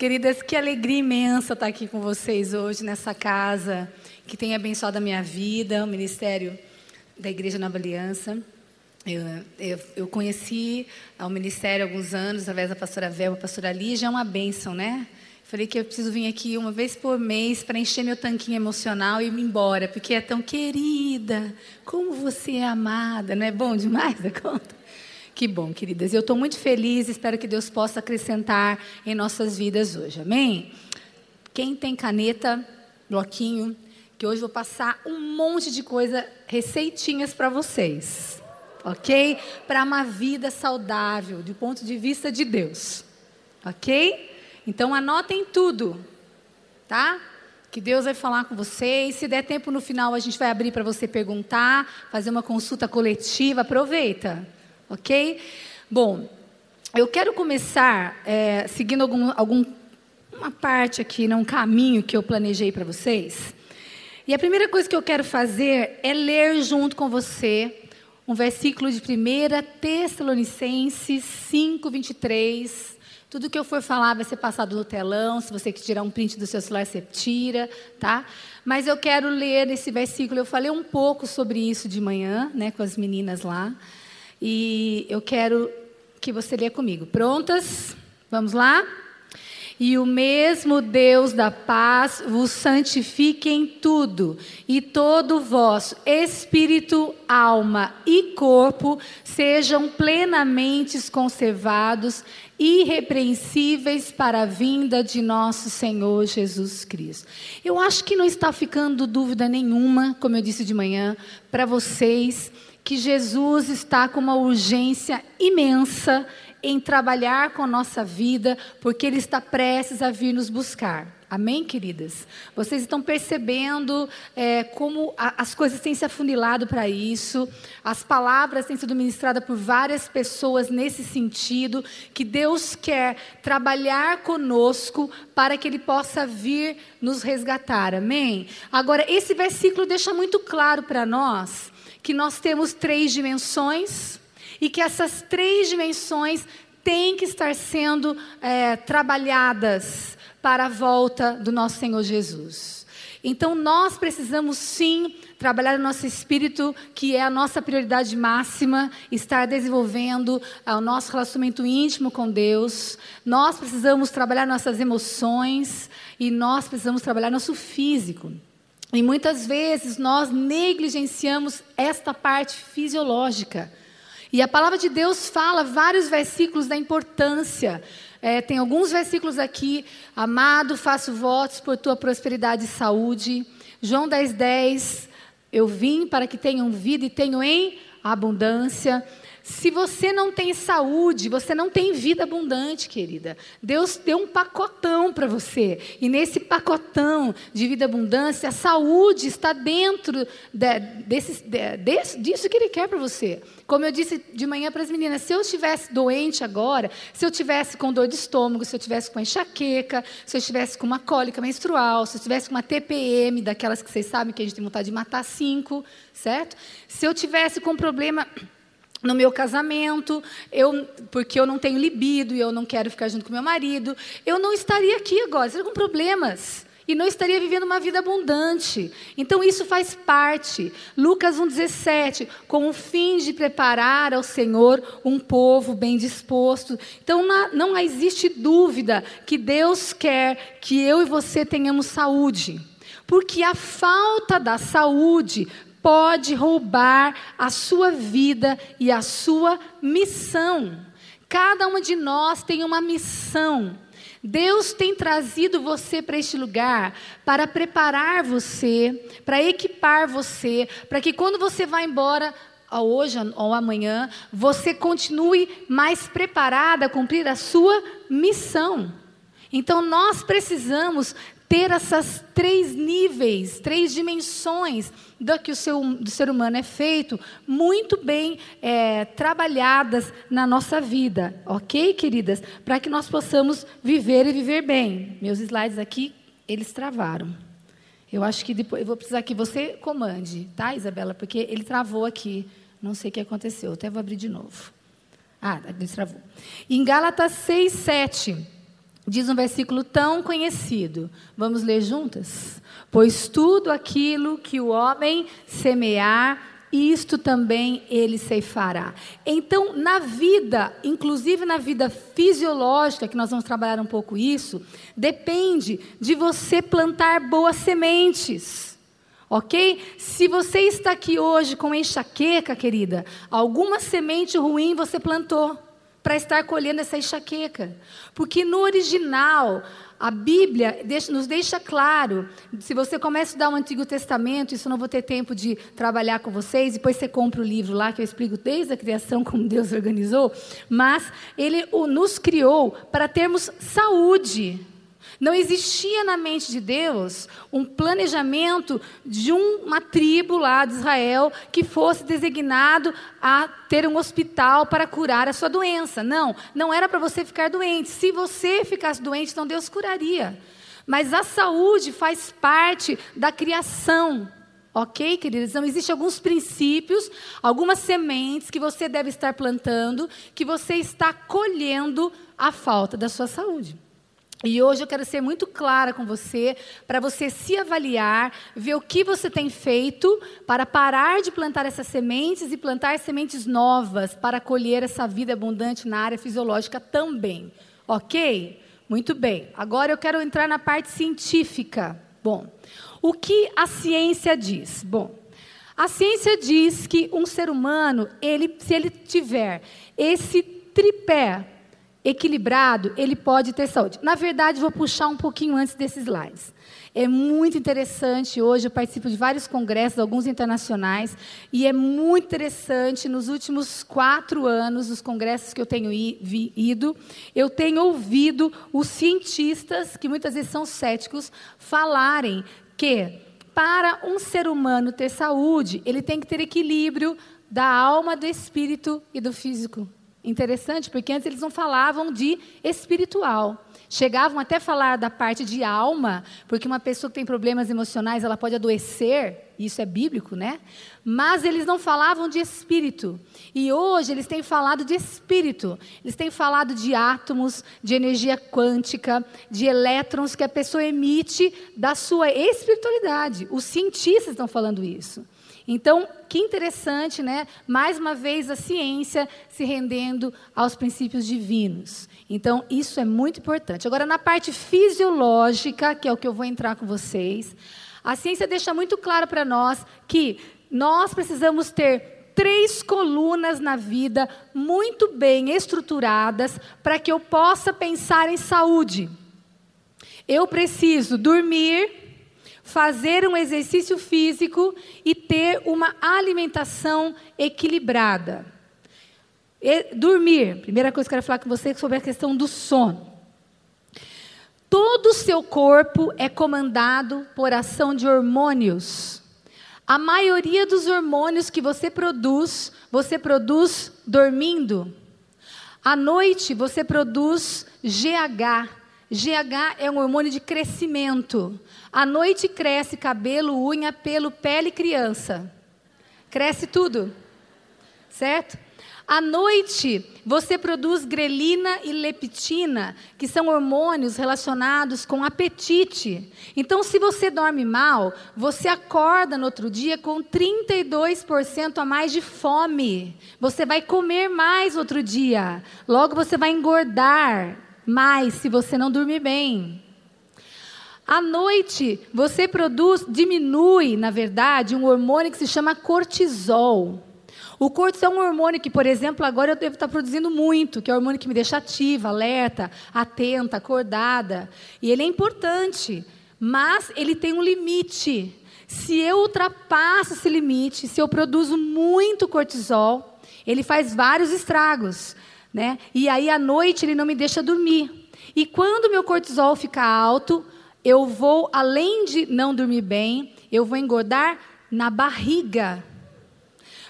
Queridas, que alegria imensa estar aqui com vocês hoje nessa casa que tem abençoado a minha vida, o ministério da Igreja Nova Aliança. Eu, eu, eu conheci o ministério há alguns anos através da pastora Velma, a pastora Lígia, é uma bênção, né? Falei que eu preciso vir aqui uma vez por mês para encher meu tanquinho emocional e ir embora, porque é tão querida, como você é amada, não é bom demais a conta? Que bom, queridas. Eu estou muito feliz, espero que Deus possa acrescentar em nossas vidas hoje, amém? Quem tem caneta, bloquinho, que hoje vou passar um monte de coisa, receitinhas para vocês, ok? Para uma vida saudável, do ponto de vista de Deus, ok? Então anotem tudo, tá? Que Deus vai falar com vocês. Se der tempo no final, a gente vai abrir para você perguntar, fazer uma consulta coletiva. Aproveita, ok? Bom, eu quero começar é, seguindo algum, algum uma parte aqui, né, um caminho que eu planejei para vocês. E a primeira coisa que eu quero fazer é ler junto com você um versículo de 1 Tessalonicenses 5, 23 tudo que eu for falar vai ser passado no telão. Se você quiser tirar um print do seu celular, você tira, tá? Mas eu quero ler esse versículo. Eu falei um pouco sobre isso de manhã, né, com as meninas lá. E eu quero que você leia comigo. Prontas? Vamos lá? E o mesmo Deus da paz vos santifique em tudo, e todo o vosso espírito, alma e corpo sejam plenamente conservados irrepreensíveis para a vinda de nosso Senhor Jesus Cristo. Eu acho que não está ficando dúvida nenhuma, como eu disse de manhã, para vocês, que Jesus está com uma urgência imensa em trabalhar com a nossa vida, porque Ele está prestes a vir nos buscar. Amém, queridas? Vocês estão percebendo é, como a, as coisas têm se afunilado para isso, as palavras têm sido ministradas por várias pessoas nesse sentido, que Deus quer trabalhar conosco para que Ele possa vir nos resgatar. Amém? Agora, esse versículo deixa muito claro para nós que nós temos três dimensões e que essas três dimensões têm que estar sendo é, trabalhadas para a volta do nosso Senhor Jesus. Então nós precisamos sim trabalhar o nosso espírito, que é a nossa prioridade máxima, estar desenvolvendo ah, o nosso relacionamento íntimo com Deus. Nós precisamos trabalhar nossas emoções e nós precisamos trabalhar nosso físico. E muitas vezes nós negligenciamos esta parte fisiológica. E a palavra de Deus fala vários versículos da importância é, tem alguns versículos aqui. Amado, faço votos por tua prosperidade e saúde. João 10, 10. Eu vim para que tenham vida e tenham em abundância. Se você não tem saúde, você não tem vida abundante, querida. Deus deu um pacotão para você. E nesse pacotão de vida abundância, a saúde está dentro de, desse, de, disso que Ele quer para você. Como eu disse de manhã para as meninas, se eu estivesse doente agora, se eu tivesse com dor de estômago, se eu tivesse com enxaqueca, se eu estivesse com uma cólica menstrual, se eu estivesse com uma TPM, daquelas que vocês sabem que a gente tem vontade de matar cinco, certo? Se eu tivesse com problema no meu casamento, eu, porque eu não tenho libido e eu não quero ficar junto com meu marido, eu não estaria aqui agora, estaria com problemas. E não estaria vivendo uma vida abundante. Então, isso faz parte. Lucas 1,17, com o fim de preparar ao Senhor um povo bem disposto. Então, não, existe dúvida que Deus quer que eu e você tenhamos saúde. Porque a falta da saúde pode roubar a sua vida e a sua missão. Cada uma de nós tem uma missão. Deus tem trazido você para este lugar para preparar você, para equipar você, para que quando você vá embora, hoje ou amanhã, você continue mais preparada a cumprir a sua missão. Então nós precisamos ter essas três níveis, três dimensões do que o, seu, do ser humano é feito, muito bem é, trabalhadas na nossa vida, ok, queridas? Para que nós possamos viver e viver bem. Meus slides aqui, eles travaram. Eu acho que depois, eu vou precisar que você comande, tá, Isabela? Porque ele travou aqui. Não sei o que aconteceu. Até vou abrir de novo. Ah, ele travou. Em Gálatas 6, 7. Diz um versículo tão conhecido. Vamos ler juntas? Pois tudo aquilo que o homem semear, isto também ele ceifará. Então, na vida, inclusive na vida fisiológica, que nós vamos trabalhar um pouco isso, depende de você plantar boas sementes. Ok? Se você está aqui hoje com enxaqueca, querida, alguma semente ruim você plantou para estar colhendo essa enxaqueca. Porque no original, a Bíblia nos deixa claro, se você começa a estudar o Antigo Testamento, isso eu não vou ter tempo de trabalhar com vocês, depois você compra o livro lá que eu explico desde a criação como Deus organizou, mas ele nos criou para termos saúde. Não existia na mente de Deus um planejamento de uma tribo lá de Israel que fosse designado a ter um hospital para curar a sua doença. Não, não era para você ficar doente. Se você ficasse doente, então Deus curaria. Mas a saúde faz parte da criação. Ok, queridos? Então, existem alguns princípios, algumas sementes que você deve estar plantando, que você está colhendo a falta da sua saúde. E hoje eu quero ser muito clara com você, para você se avaliar, ver o que você tem feito para parar de plantar essas sementes e plantar sementes novas para colher essa vida abundante na área fisiológica também. Ok? Muito bem. Agora eu quero entrar na parte científica. Bom, o que a ciência diz? Bom, a ciência diz que um ser humano, ele, se ele tiver esse tripé equilibrado, ele pode ter saúde. Na verdade, vou puxar um pouquinho antes desses slides. É muito interessante, hoje eu participo de vários congressos, alguns internacionais, e é muito interessante, nos últimos quatro anos, os congressos que eu tenho ido, eu tenho ouvido os cientistas, que muitas vezes são céticos, falarem que para um ser humano ter saúde, ele tem que ter equilíbrio da alma, do espírito e do físico. Interessante, porque antes eles não falavam de espiritual. Chegavam até a falar da parte de alma, porque uma pessoa que tem problemas emocionais, ela pode adoecer, isso é bíblico, né? Mas eles não falavam de espírito. E hoje eles têm falado de espírito. Eles têm falado de átomos, de energia quântica, de elétrons que a pessoa emite da sua espiritualidade. Os cientistas estão falando isso. Então, que interessante, né? Mais uma vez a ciência se rendendo aos princípios divinos. Então, isso é muito importante. Agora, na parte fisiológica, que é o que eu vou entrar com vocês, a ciência deixa muito claro para nós que nós precisamos ter três colunas na vida muito bem estruturadas para que eu possa pensar em saúde. Eu preciso dormir, fazer um exercício físico e ter uma alimentação equilibrada. E dormir, primeira coisa que eu quero falar com você é sobre a questão do sono. Todo o seu corpo é comandado por ação de hormônios. A maioria dos hormônios que você produz, você produz dormindo. À noite, você produz GH. GH é um hormônio de crescimento. À noite cresce cabelo, unha, pelo, pele, criança. Cresce tudo. Certo? À noite, você produz grelina e leptina, que são hormônios relacionados com apetite. Então, se você dorme mal, você acorda no outro dia com 32% a mais de fome. Você vai comer mais outro dia. Logo, você vai engordar mais se você não dormir bem. À noite, você produz, diminui, na verdade, um hormônio que se chama cortisol. O cortisol é um hormônio que, por exemplo, agora eu devo estar produzindo muito, que é o hormônio que me deixa ativa, alerta, atenta, acordada. E ele é importante, mas ele tem um limite. Se eu ultrapasso esse limite, se eu produzo muito cortisol, ele faz vários estragos. Né? E aí, à noite, ele não me deixa dormir. E quando meu cortisol fica alto, eu vou, além de não dormir bem, eu vou engordar na barriga.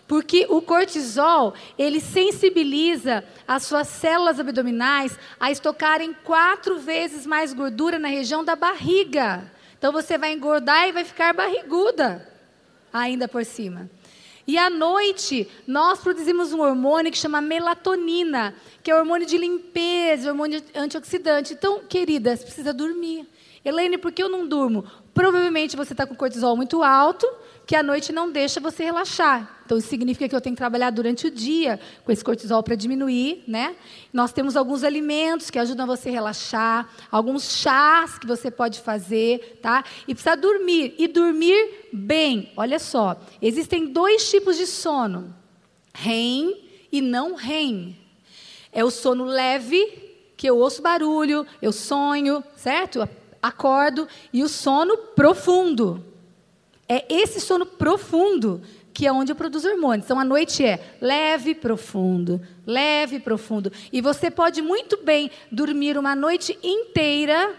Porque o cortisol, ele sensibiliza as suas células abdominais a estocarem quatro vezes mais gordura na região da barriga. Então você vai engordar e vai ficar barriguda ainda por cima. E à noite, nós produzimos um hormônio que chama melatonina, que é hormônio de limpeza, hormônio antioxidante. Então, queridas, precisa dormir. Elaine, por que eu não durmo? Provavelmente você está com cortisol muito alto, que à noite não deixa você relaxar. Então, isso significa que eu tenho que trabalhar durante o dia com esse cortisol para diminuir, né? Nós temos alguns alimentos que ajudam você a relaxar, alguns chás que você pode fazer, tá? E precisa dormir, e dormir bem. Olha só, existem dois tipos de sono: REM e não REM. É o sono leve, que eu ouço barulho, eu sonho, certo? Acordo, e o sono profundo. É esse sono profundo que é onde eu produzo hormônios. Então, a noite é leve, profundo, leve, profundo. E você pode muito bem dormir uma noite inteira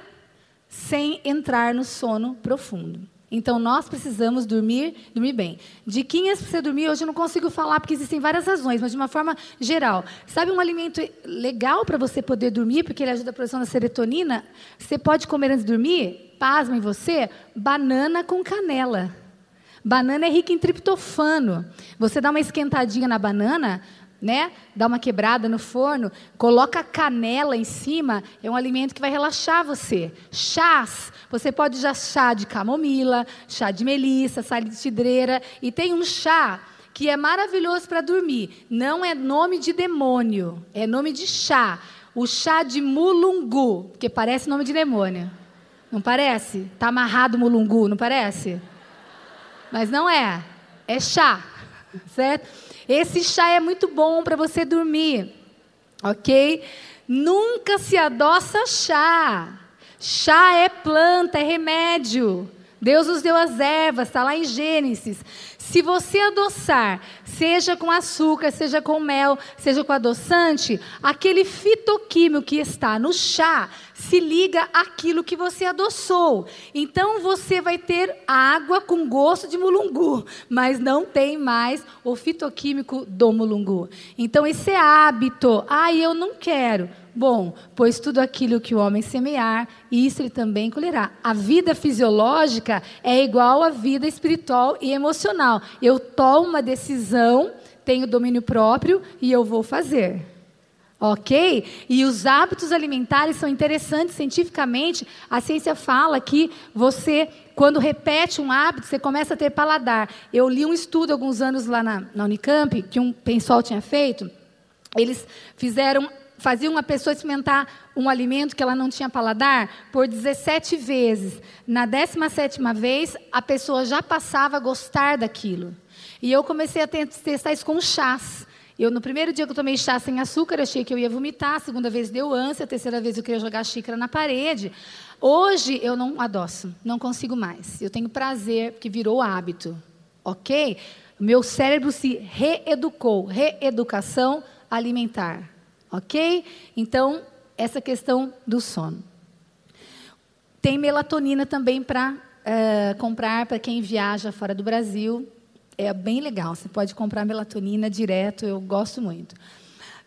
sem entrar no sono profundo. Então, nós precisamos dormir, dormir bem. Diquinhas para você dormir, hoje eu não consigo falar, porque existem várias razões, mas de uma forma geral. Sabe um alimento legal para você poder dormir, porque ele ajuda a produção da serotonina? Você pode comer antes de dormir? Pasma em você? Banana com canela. Banana é rica em triptofano. Você dá uma esquentadinha na banana, né? Dá uma quebrada no forno, coloca canela em cima, é um alimento que vai relaxar você. Chás, você pode usar chá de camomila, chá de melissa, chá de cidreira, e tem um chá que é maravilhoso para dormir. Não é nome de demônio, é nome de chá. O chá de mulungu, porque parece nome de demônio. Não parece? Tá amarrado mulungu, não parece? Mas não é. É chá, certo? Esse chá é muito bom para você dormir, ok? Nunca se adoça chá. Chá é planta, é remédio. Deus nos deu as ervas, está lá em Gênesis. Se você adoçar, seja com açúcar, seja com mel, seja com adoçante, aquele fitoquímico que está no chá se liga àquilo que você adoçou. Então você vai ter água com gosto de mulungu, mas não tem mais o fitoquímico do mulungu. Então esse é hábito. Ah, eu não quero. Bom, pois tudo aquilo que o homem semear, isso ele também colherá. A vida fisiológica é igual à vida espiritual e emocional. Eu tomo uma decisão, tenho domínio próprio e eu vou fazer. Ok? E os hábitos alimentares são interessantes cientificamente. A ciência fala que você, quando repete um hábito, você começa a ter paladar. Eu li um estudo alguns anos lá na, na Unicamp, que um pessoal tinha feito. Eles fizeram faziam uma pessoa experimentar um alimento que ela não tinha paladar por 17 vezes. Na 17 vez, a pessoa já passava a gostar daquilo. E eu comecei a testar isso com chás. Eu, no primeiro dia que eu tomei chá sem açúcar, achei que eu ia vomitar. A segunda vez deu ânsia. A terceira vez eu queria jogar a xícara na parede. Hoje eu não adoço, não consigo mais. Eu tenho prazer, porque virou hábito. Ok? Meu cérebro se reeducou. Reeducação alimentar. Ok? Então, essa questão do sono. Tem melatonina também para uh, eh, comprar para quem viaja fora do Brasil. É bem legal. Você pode comprar melatonina direto, eu gosto muito.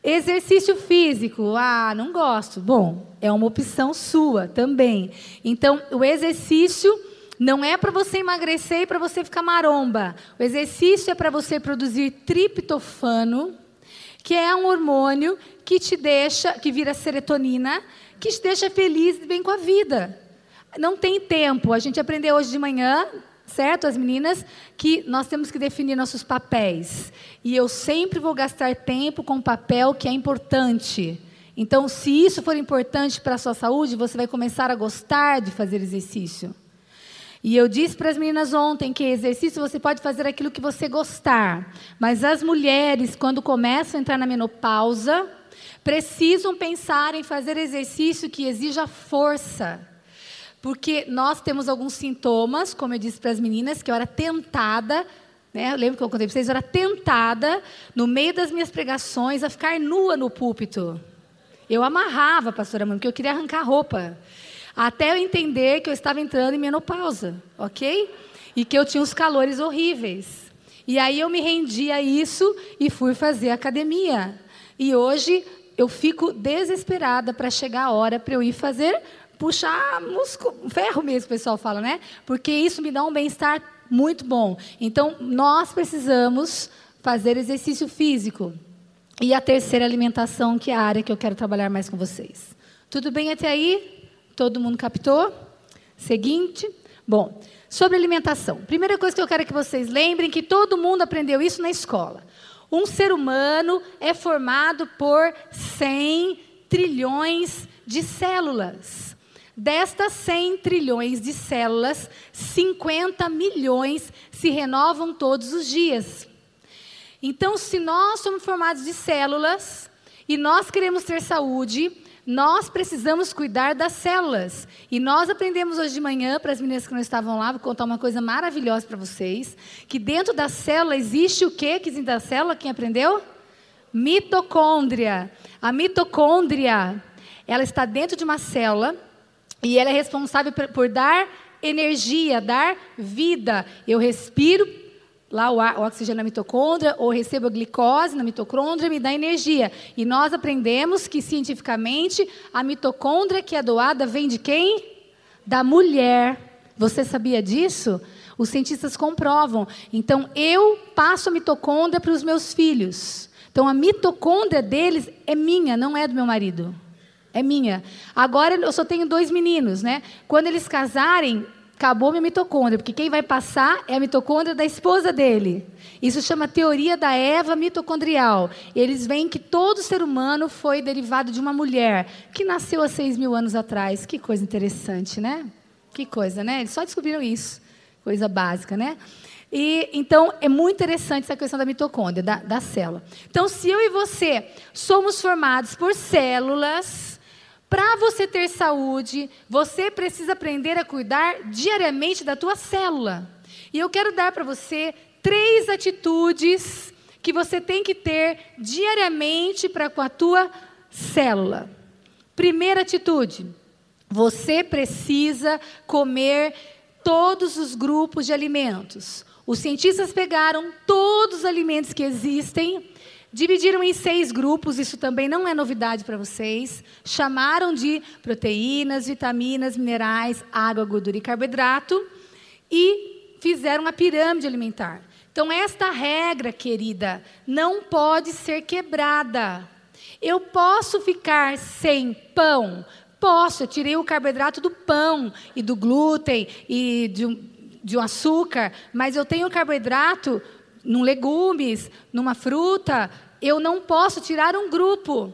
Exercício físico, ah, não gosto. Bom, é uma opção sua também. Então, o exercício não é para você emagrecer e para você ficar maromba. O exercício é para você produzir triptofano, que é um hormônio que te deixa, que vira serotonina, que te deixa feliz e bem com a vida. Não tem tempo. A gente aprendeu hoje de manhã, certo, as meninas, que nós temos que definir nossos papéis. E eu sempre vou gastar tempo com papel que é importante. Então, se isso for importante para a sua saúde, você vai começar a gostar de fazer exercício. E eu disse para as meninas ontem que exercício você pode fazer aquilo que você gostar. Mas as mulheres, quando começam a entrar na menopausa, precisam pensar em fazer exercício que exija força. Porque nós temos alguns sintomas, como eu disse para as meninas, que eu era tentada, né? Eu lembro que eu contei para vocês, eu era tentada, no meio das minhas pregações, a ficar nua no púlpito. Eu amarrava, pastora Mãe, porque eu queria arrancar roupa. Até eu entender que eu estava entrando em menopausa, ok? E que eu tinha os calores horríveis. E aí eu me rendi a isso e fui fazer academia. E hoje eu fico desesperada para chegar a hora para eu ir fazer, puxar músculo, ferro mesmo, o pessoal fala, né? Porque isso me dá um bem-estar Muito bom. Então, nós precisamos fazer exercício físico. E a terceira alimentação, que é a área que eu quero trabalhar mais com vocês. Tudo bem até aí? Todo mundo captou? Seguinte. Bom, sobre alimentação. Primeira coisa que eu quero que vocês lembrem que todo mundo aprendeu isso na escola. Um ser humano é formado por 100 trilhões de células. Destas 100 trilhões de células, 50 milhões se renovam todos os dias. Então, se nós somos formados de células e nós queremos ter saúde, nós precisamos cuidar das células. E nós aprendemos hoje de manhã, para as meninas que não estavam lá, vou contar uma coisa maravilhosa para vocês: que dentro da célula existe o quê? Que da célula, quem aprendeu? Mitocôndria. A mitocôndria, ela está dentro de uma célula e ela é responsável por dar energia, dar vida. Eu respiro lá o, oxigênio na mitocôndria, ou recebo a glicose na mitocôndria, me dá energia. E nós aprendemos que, cientificamente, a mitocôndria que é doada vem de quem? Da mulher. Você sabia disso? Os cientistas comprovam. Então, eu passo a mitocôndria para os meus filhos. Então, a mitocôndria deles é minha, não é do meu marido. É minha. Agora eu só tenho dois meninos, né? Quando eles casarem, acabou minha mitocôndria, porque quem vai passar é a mitocôndria da esposa dele. Isso chama teoria da Eva mitocondrial. Eles veem que todo ser humano foi derivado de uma mulher que nasceu há seis mil anos atrás. Que coisa interessante, né? Que coisa, né? Eles só descobriram isso. Coisa básica, né? E, então, é muito interessante essa questão da mitocôndria, da, da célula. Então, se eu e você somos formados por células para você ter saúde, você precisa aprender a cuidar diariamente da tua célula. E eu quero dar para você três atitudes que você tem que ter diariamente para com a tua célula. Primeira atitude: você precisa comer todos os grupos de alimentos. Os cientistas pegaram todos os alimentos que existem Dividiram em seis grupos, isso também não é novidade para vocês. Chamaram de proteínas, vitaminas, minerais, água, gordura e carboidrato. E fizeram a pirâmide alimentar. Então, esta regra, querida, não pode ser quebrada. Eu posso ficar sem pão? Posso, eu tirei o carboidrato do pão e do glúten e de um, de um açúcar, mas eu tenho carboidrato num legumes, numa fruta, eu não posso tirar um grupo.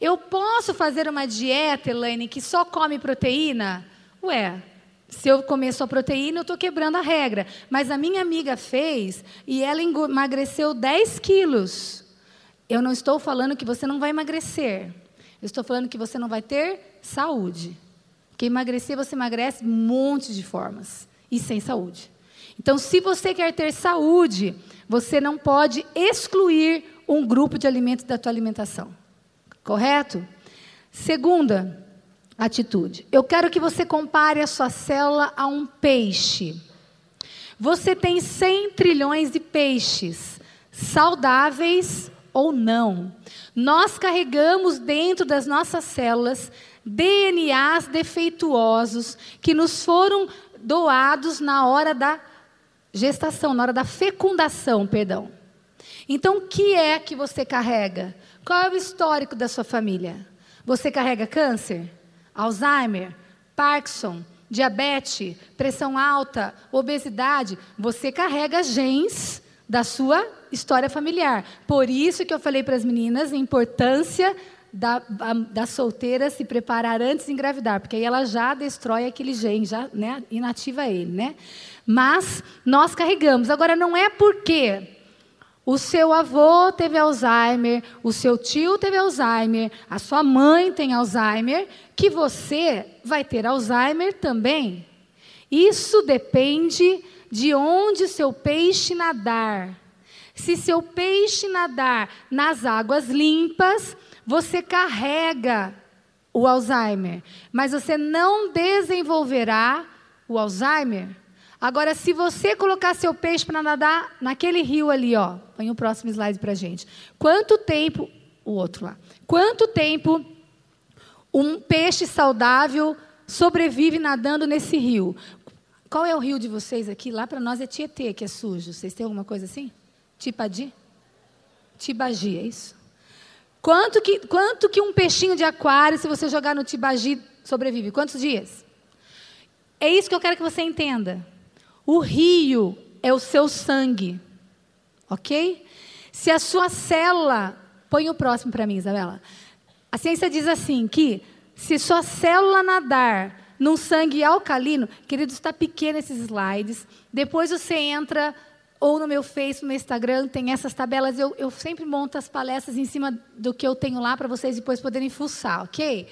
Eu posso fazer uma dieta, Elaine, que só come proteína? Ué, se eu comer só proteína, eu estou quebrando a regra. Mas a minha amiga fez e ela emagreceu 10 quilos. Eu não estou falando que você não vai emagrecer. Eu estou falando que você não vai ter saúde. Porque emagrecer, você emagrece um monte de formas. E sem saúde. Então, se você quer ter saúde, você não pode excluir um grupo de alimentos da tua alimentação. Correto? Segunda atitude. Eu quero que você compare a sua célula a um peixe. Você tem 100 trilhões de peixes, saudáveis ou não. Nós carregamos dentro das nossas células DNAs defeituosos que nos foram doados na hora da gestação, na hora da fecundação, perdão. Então, o que é que você carrega? Qual é o histórico da sua família? Você carrega câncer, Alzheimer, Parkinson, diabetes, pressão alta, obesidade? Você carrega genes da sua história familiar. Por isso que eu falei para as meninas a importância da, da solteira se preparar antes de engravidar, porque aí ela já destrói aquele gene, já né, inativa ele, né? Mas nós carregamos. Agora, não é porque o seu avô teve Alzheimer, o seu tio teve Alzheimer, a sua mãe tem Alzheimer, que você vai ter Alzheimer também. Isso depende de onde seu peixe nadar. Se seu peixe nadar nas águas limpas, você carrega o Alzheimer, mas você não desenvolverá o Alzheimer Agora, se você colocar seu peixe para nadar naquele rio ali, ó, põe o próximo slide para gente. Quanto tempo, o outro lá, quanto tempo um peixe saudável sobrevive nadando nesse rio? Qual é o rio de vocês aqui? Lá para nós é Tietê, que é sujo. Vocês têm alguma coisa assim? Tipadi? Tibagi, é isso? Quanto que, quanto que um peixinho de aquário, se você jogar no Tibagi, sobrevive? Quantos dias? É isso que eu quero que você entenda. O rio é o seu sangue. Ok? Se a sua célula. Põe o próximo para mim, Isabela. A ciência diz assim: que se sua célula nadar num sangue alcalino, queridos, está pequeno esses slides. Depois você entra ou no meu Face, no meu Instagram, tem essas tabelas. Eu, eu sempre monto as palestras em cima do que eu tenho lá para vocês depois poderem fuçar, ok?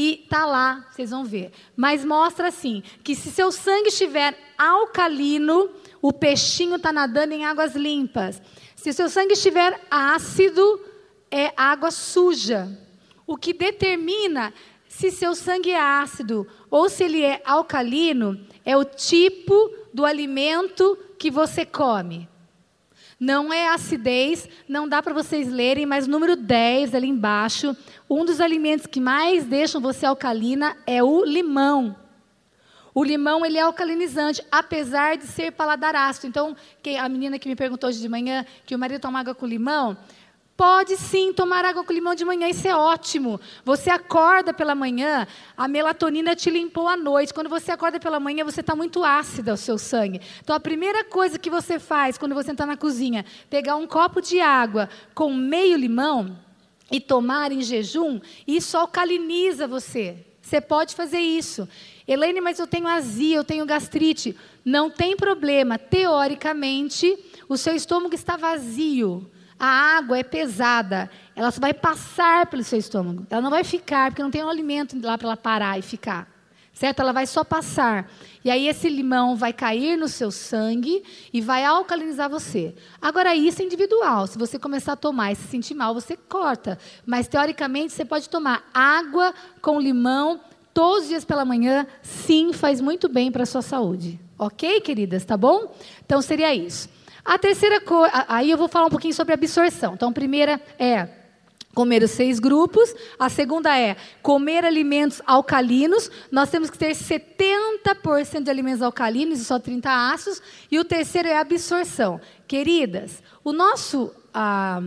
E tá lá, vocês vão ver. Mas mostra assim que se seu sangue estiver alcalino, o peixinho está nadando em águas limpas. Se seu sangue estiver ácido, é água suja. O que determina se seu sangue é ácido ou se ele é alcalino é o tipo do alimento que você come. Não é acidez, não dá para vocês lerem, mas número 10 ali embaixo, um dos alimentos que mais deixam você alcalina é o limão. O limão ele é alcalinizante, apesar de ser paladar ácido. Então, a menina que me perguntou hoje de manhã que o marido toma água com limão, Pode sim tomar água com limão de manhã, isso é ótimo. Você acorda pela manhã, a melatonina te limpou à noite. Quando você acorda pela manhã, você está muito ácida o seu sangue. Então a primeira coisa que você faz quando você está na cozinha, pegar um copo de água com meio limão e tomar em jejum, isso alcaliniza você. Você pode fazer isso. Elaine, mas eu tenho azia, eu tenho gastrite. Não tem problema. Teoricamente, o seu estômago está vazio. A água é pesada, ela só vai passar pelo seu estômago. Ela não vai ficar, porque não tem um alimento lá para ela parar e ficar. Certo? Ela vai só passar. E aí esse limão vai cair no seu sangue e vai alcalinizar você. Agora, isso é individual. Se você começar a tomar e se sentir mal, você corta. Mas, teoricamente, você pode tomar água com limão todos os dias pela manhã. Sim, faz muito bem para a sua saúde. Ok, queridas? Tá bom? Então, seria isso. A terceira coisa, aí eu vou falar um pouquinho sobre absorção. Então, a primeira é comer os seis grupos. A segunda é comer alimentos alcalinos. Nós temos que ter 70% de alimentos alcalinos e só 30 ácidos. E o terceiro é absorção. Queridas, o nosso a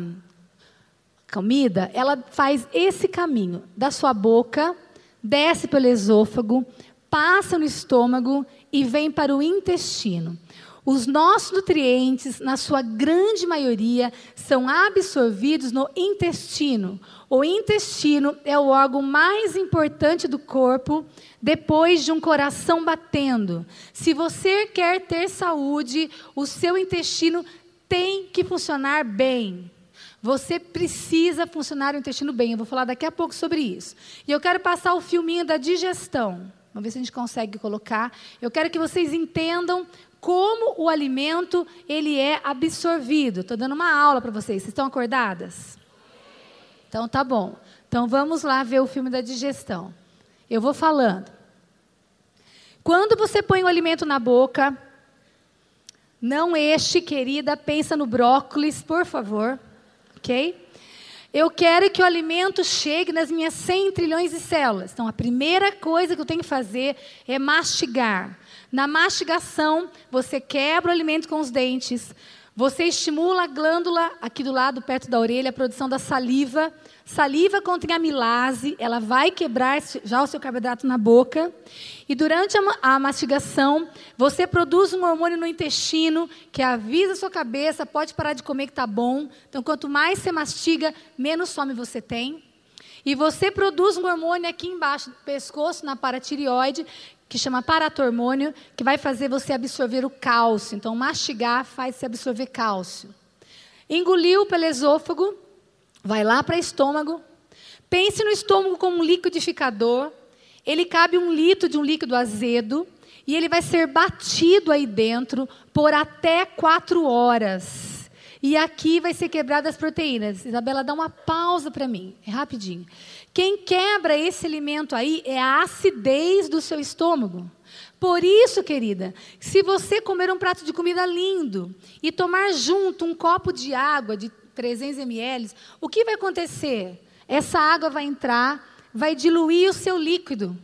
comida, ela faz esse caminho da sua boca, desce pelo esôfago, passa no estômago e vem para o intestino. Os nossos nutrientes, na sua grande maioria, são absorvidos no intestino. O intestino é o órgão mais importante do corpo depois de um coração batendo. Se você quer ter saúde, o seu intestino tem que funcionar bem. Você precisa funcionar o intestino bem. Eu vou falar daqui a pouco sobre isso. E eu quero passar o filminho da digestão. Vamos ver se a gente consegue colocar. Eu quero que vocês entendam como o alimento ele é absorvido. Estou dando uma aula para vocês. Vocês estão acordadas? Então tá bom. Então vamos lá ver o filme da digestão. Eu vou falando. Quando você põe o alimento na boca, não este, querida, pensa no brócolis, por favor. Ok? Eu quero que o alimento chegue nas minhas 100 trilhões de células. Então, a primeira coisa que eu tenho que fazer é mastigar. Na mastigação, você quebra o alimento com os dentes, você estimula a glândula aqui do lado, perto da orelha, a produção da saliva. Saliva contém amilase, ela vai quebrar já o seu carboidrato na boca. E durante a, a mastigação, você produz um hormônio no intestino que avisa a sua cabeça, pode parar de comer que está bom. Então, quanto mais você mastiga, menos fome você tem. E você produz um hormônio aqui embaixo do pescoço, na paratireoide, que chama paratormônio, que vai fazer você absorver o cálcio. Então, mastigar faz você absorver cálcio. Engoliu pelo esôfago, vai lá para o estômago. Pense no estômago como um liquidificador. Ele cabe um litro de um líquido azedo e ele vai ser batido aí dentro por até quatro horas. E aqui vai ser quebradas as proteínas. Isabela, dá uma pausa para mim, é rapidinho. Quem quebra esse alimento aí é a acidez do seu estômago. Por isso, querida, se você comer um prato de comida lindo e tomar junto um copo de água de 300 ml, o que vai acontecer? Essa água vai entrar, vai diluir o seu líquido.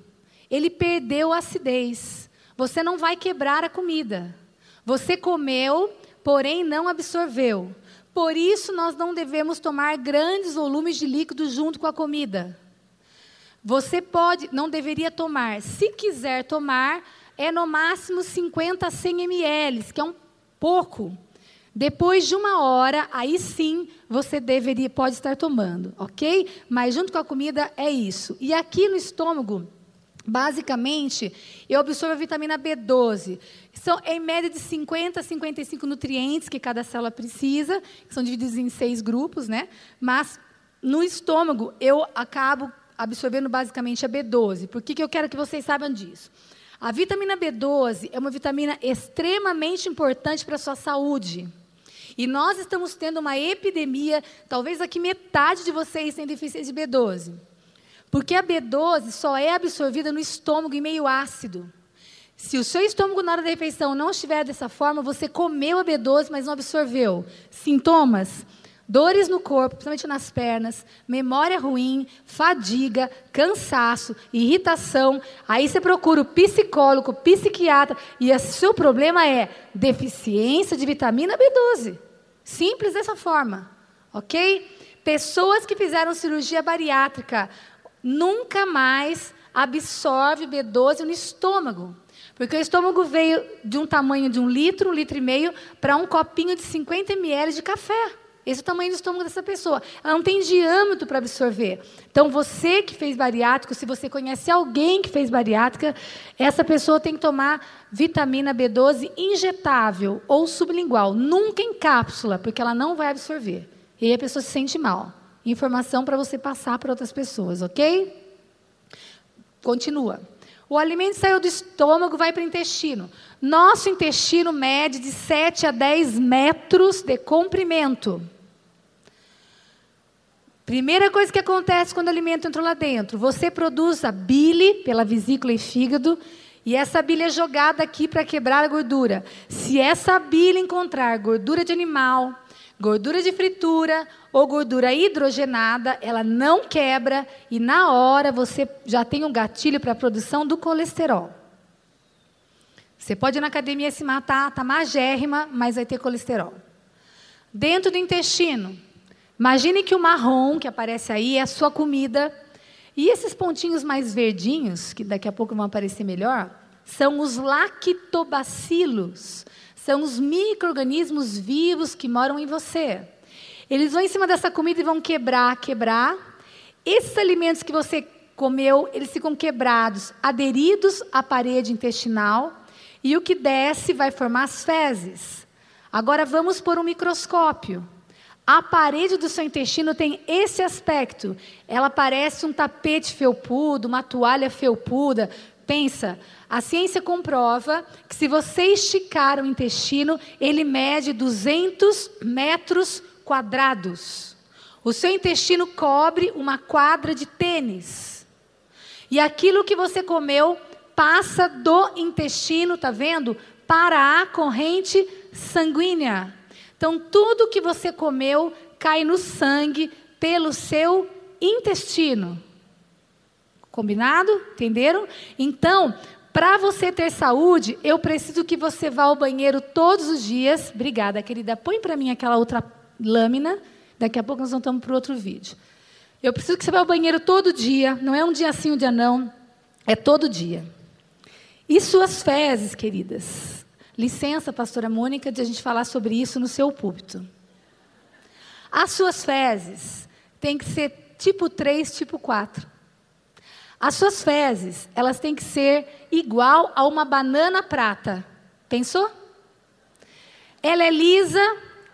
Ele perdeu a acidez. você não vai quebrar a comida. Você comeu, porém não absorveu. Por isso, nós não devemos tomar grandes volumes de líquido junto com a comida. Você pode, não deveria tomar. Se quiser tomar, é no máximo 50 a 100 ml, que é um pouco. Depois de uma hora, aí sim você deveria, pode estar tomando, ok? Mas junto com a comida é isso. E aqui no estômago, basicamente, eu absorvo a vitamina B12. São em média de 50 a 55 nutrientes que cada célula precisa, que são divididos em seis grupos, né? Mas no estômago eu acabo absorvendo basicamente a B12. Por que, que eu quero que vocês saibam disso? A vitamina B12 é uma vitamina extremamente importante para a sua saúde. E nós estamos tendo uma epidemia, talvez aqui metade de vocês tem deficiência de B12. Porque a B12 só é absorvida no estômago em meio ácido. Se o seu estômago na hora da refeição não estiver dessa forma, você comeu a B12, mas não absorveu. Sintomas: dores no corpo, principalmente nas pernas, memória ruim, fadiga, cansaço, irritação. Aí você procura o psicólogo, o psiquiatra, e o seu problema é deficiência de vitamina B12. Simples dessa forma, ok? Pessoas que fizeram cirurgia bariátrica nunca mais absorve B12 no estômago. Porque o estômago veio de um tamanho de um litro, um litro e meio, para um copinho de 50 ml de café. Esse é o tamanho do estômago dessa pessoa. Ela não tem diâmetro para absorver. Então, você que fez bariátrico, se você conhece alguém que fez bariátrica, essa pessoa tem que tomar vitamina B12 injetável ou sublingual, nunca em cápsula, porque ela não vai absorver. E aí a pessoa se sente mal. Informação para você passar para outras pessoas, ok? Continua. O alimento saiu do estômago, vai para o intestino. Nosso intestino mede de 7 a 10 metros de comprimento. Primeira coisa que acontece quando o alimento entrou lá dentro, você produz a bile pela vesícula e fígado, e essa bile é jogada aqui para quebrar a gordura. Se essa bile encontrar gordura de animal, gordura de fritura ou gordura hidrogenada, ela não quebra e na hora você já tem um gatilho para a produção do colesterol. Você pode ir na academia se matar, tá magérrima, mas vai ter colesterol. Dentro do intestino, Imagine que o marrom que aparece aí é a sua comida. E esses pontinhos mais verdinhos, que daqui a pouco vão aparecer melhor, são os lactobacilos. São os micro-organismos vivos que moram em você. Eles vão em cima dessa comida e vão quebrar, quebrar. Esses alimentos que você comeu, eles ficam quebrados, aderidos à parede intestinal. E o que desce vai formar as fezes. Agora vamos por um microscópio. A parede do seu intestino tem esse aspecto. Ela parece um tapete felpudo, uma toalha felpuda. Pensa, a ciência comprova que se você esticar o intestino, ele mede 200 metros quadrados. O seu intestino cobre uma quadra de tênis. E aquilo que você comeu passa do intestino, tá vendo? Para a corrente sanguínea. Então, tudo que você comeu cai no sangue pelo seu intestino. Combinado? Entenderam? Então, para você ter saúde, eu preciso que você vá ao banheiro todos os dias. Obrigada, querida. Põe para mim aquela outra lâmina. Daqui a pouco nós voltamos para outro vídeo. Eu preciso que você vá ao banheiro todo dia. Não é um dia sim, um dia não. É todo dia. E suas fezes, queridas? Licença, pastora Mônica, de a gente falar sobre isso no seu púlpito. As suas fezes têm que ser tipo 3, tipo 4. As suas fezes, elas têm que ser igual a uma banana prata. Pensou? Ela é lisa,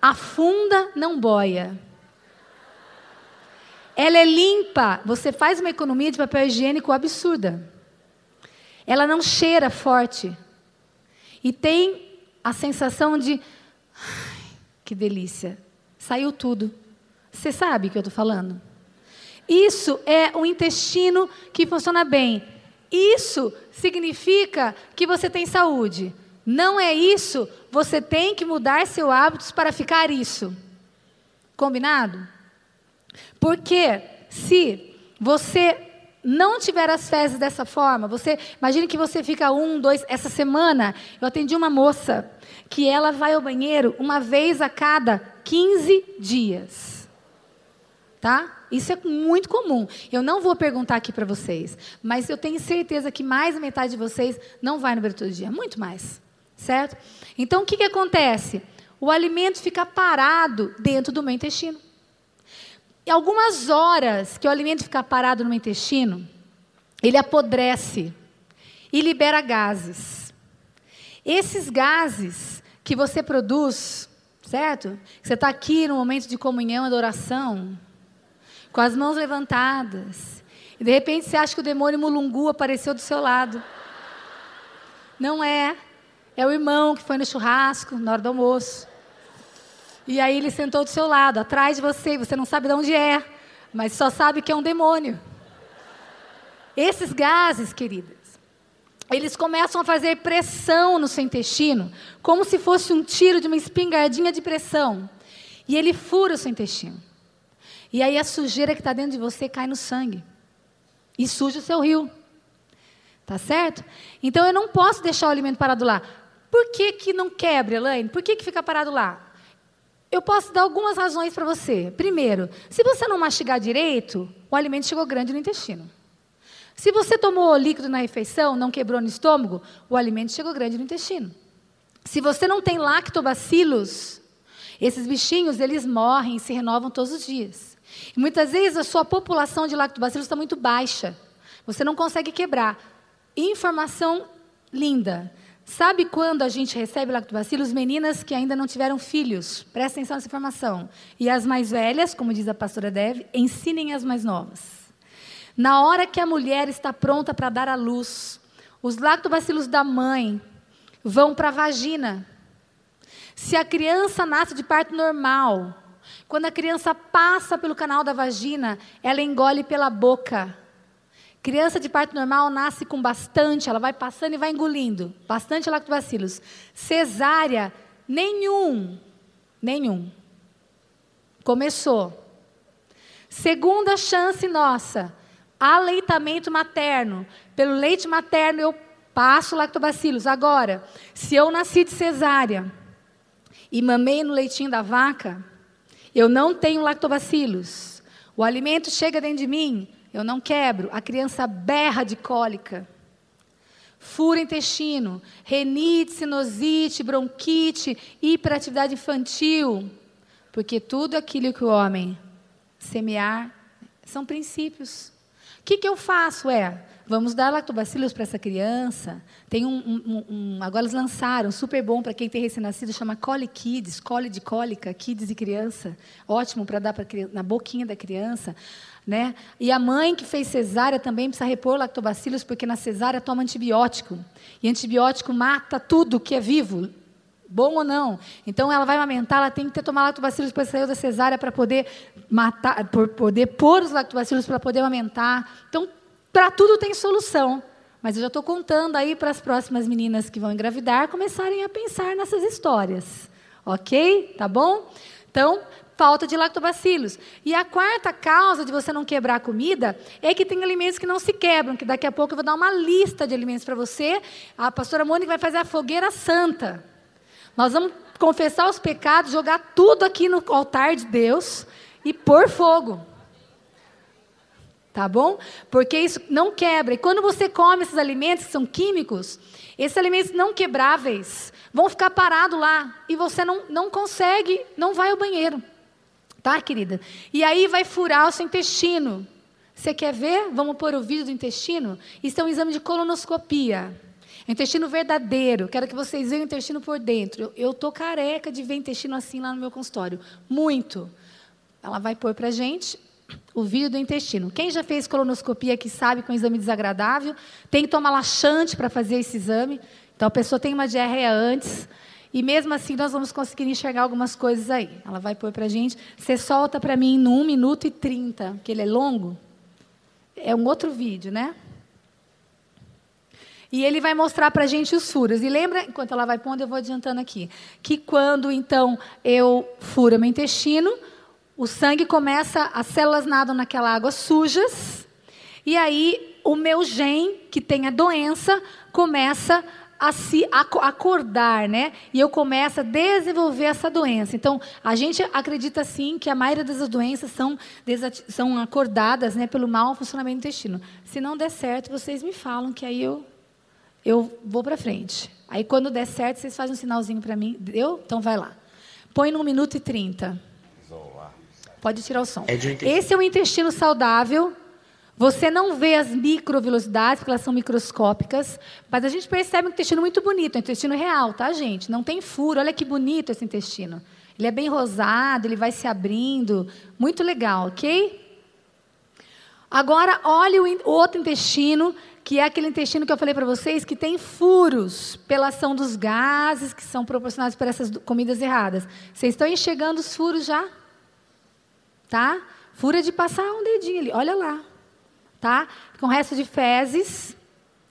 afunda, não boia. Ela é limpa, você faz uma economia de papel higiênico absurda. Ela não cheira forte. E tem a sensação de. Ai, que delícia! Saiu tudo. Você sabe o que eu estou falando? Isso é um intestino que funciona bem. Isso significa que você tem saúde. Não é isso, você tem que mudar seus hábitos para ficar isso. Combinado? Porque se você não tiver as fezes dessa forma, você imagine que você fica um, dois. Essa semana eu atendi uma moça que ela vai ao banheiro uma vez a cada 15 dias. Tá? Isso é muito comum. Eu não vou perguntar aqui para vocês, mas eu tenho certeza que mais metade de vocês não vai no banheiro todo dia, muito mais. Certo? Então o que, que acontece? O alimento fica parado dentro do meu intestino. E algumas horas que o alimento fica parado no meu intestino, ele apodrece e libera gases. Esses gases que você produz, certo? Você está aqui no momento de comunhão, adoração, com as mãos levantadas, e de repente você acha que o demônio mulungu apareceu do seu lado. Não é. É o irmão que foi no churrasco, na hora do almoço. E aí ele sentou do seu lado, atrás de você, você não sabe de onde é, mas só sabe que é um demônio. Esses gases, queridas, eles começam a fazer pressão no seu intestino, como se fosse um tiro de uma espingardinha de pressão. E ele fura o seu intestino. E aí a sujeira que está dentro de você cai no sangue. E suja o seu rio. Tá certo? Então eu não posso deixar o alimento parado lá. Por que, que não quebra, Elaine? Por que, que fica parado lá? Eu posso dar algumas razões para você. Primeiro, se você não mastigar direito, o alimento chegou grande no intestino. Se você tomou líquido na refeição, não quebrou no estômago, o alimento chegou grande no intestino. Se você não tem lactobacilos, esses bichinhos, eles morrem e se renovam todos os dias. E muitas vezes a sua população de lactobacilos está muito baixa. Você não consegue quebrar. Informação linda. Sabe quando a gente recebe lactobacilos? Meninas que ainda não tiveram filhos. Presta atenção nessa informação. E as mais velhas, como diz a pastora Dev, ensinem as mais novas. Na hora que a mulher está pronta para dar à luz, os lactobacilos da mãe vão para a vagina. Se a criança nasce de parto normal, quando a criança passa pelo canal da vagina, ela engole pela boca. Criança de parto normal nasce com bastante, ela vai passando e vai engolindo, bastante lactobacilos. Cesárea, nenhum, nenhum. Começou. Segunda chance nossa, aleitamento materno. Pelo leite materno eu passo lactobacilos. Agora, se eu nasci de cesárea e mamei no leitinho da vaca, eu não tenho lactobacilos. O alimento chega dentro de mim, eu não quebro. A criança berra de cólica. Fura intestino, renite, sinusite, bronquite, hiperatividade infantil. Porque tudo aquilo que o homem semear são princípios. O que, que eu faço? É, vamos dar lactobacilos para essa criança. Tem um, um, um, agora eles lançaram, super bom para quem tem recém-nascido, chama Coli Kids, coli de cólica, kids e criança. Ótimo para dar pra, na boquinha da criança. Né? E a mãe que fez cesárea também precisa repor lactobacilos, porque na cesárea toma antibiótico. E antibiótico mata tudo que é vivo, bom ou não. Então ela vai amamentar, ela tem que ter tomar lactobacilos depois saiu da cesárea para poder matar, por poder pôr os lactobacilos para poder amamentar. Então, para tudo tem solução. Mas eu já estou contando aí para as próximas meninas que vão engravidar começarem a pensar nessas histórias. Ok? Tá bom? Então, falta de lactobacilos. E a quarta causa de você não quebrar a comida é que tem alimentos que não se quebram, que daqui a pouco eu vou dar uma lista de alimentos para você. A pastora Mônica vai fazer a fogueira santa. Nós vamos confessar os pecados, jogar tudo aqui no altar de Deus e pôr fogo. Tá bom? Porque isso não quebra. E quando você come esses alimentos que são químicos, esses alimentos não quebráveis vão ficar parados lá. E você não, não consegue, não vai ao banheiro. Tá, querida? E aí vai furar o seu intestino. Você quer ver? Vamos pôr o vídeo do intestino? Isso é um exame de colonoscopia. Intestino verdadeiro. Quero que vocês vejam o intestino por dentro. Eu estou careca de ver intestino assim lá no meu consultório. Muito. Ela vai pôr para gente o vídeo do intestino. Quem já fez colonoscopia que sabe que é um exame desagradável, tem que tomar laxante para fazer esse exame. Então a pessoa tem uma diarreia antes. E mesmo assim, nós vamos conseguir enxergar algumas coisas aí. Ela vai pôr para a gente. Você solta para mim no 1 minuto e 30, que ele é longo. É um outro vídeo, né? E ele vai mostrar para a gente os furos. E lembra, enquanto ela vai pondo, eu vou adiantando aqui, que quando então eu furo meu intestino, o sangue começa, as células nadam naquela água sujas, E aí o meu gen, que tem a doença, começa a se acordar, né? E eu começo a desenvolver essa doença. Então, a gente acredita sim que a maioria das doenças são, são acordadas né, pelo mau funcionamento do intestino. Se não der certo, vocês me falam que aí eu, eu vou para frente. Aí, quando der certo, vocês fazem um sinalzinho para mim. Deu? Então, vai lá. Põe no minuto e 30. Pode tirar o som. É Esse é o intestino saudável. Você não vê as microvelocidades, porque elas são microscópicas, mas a gente percebe um intestino muito bonito, um intestino real, tá, gente? Não tem furo, olha que bonito esse intestino. Ele é bem rosado, ele vai se abrindo, muito legal, ok? Agora, olhe o outro intestino, que é aquele intestino que eu falei para vocês, que tem furos pela ação dos gases que são proporcionados por essas comidas erradas. Vocês estão enxergando os furos já? Tá? Fura de passar um dedinho ali, olha lá tá? Com resto de fezes.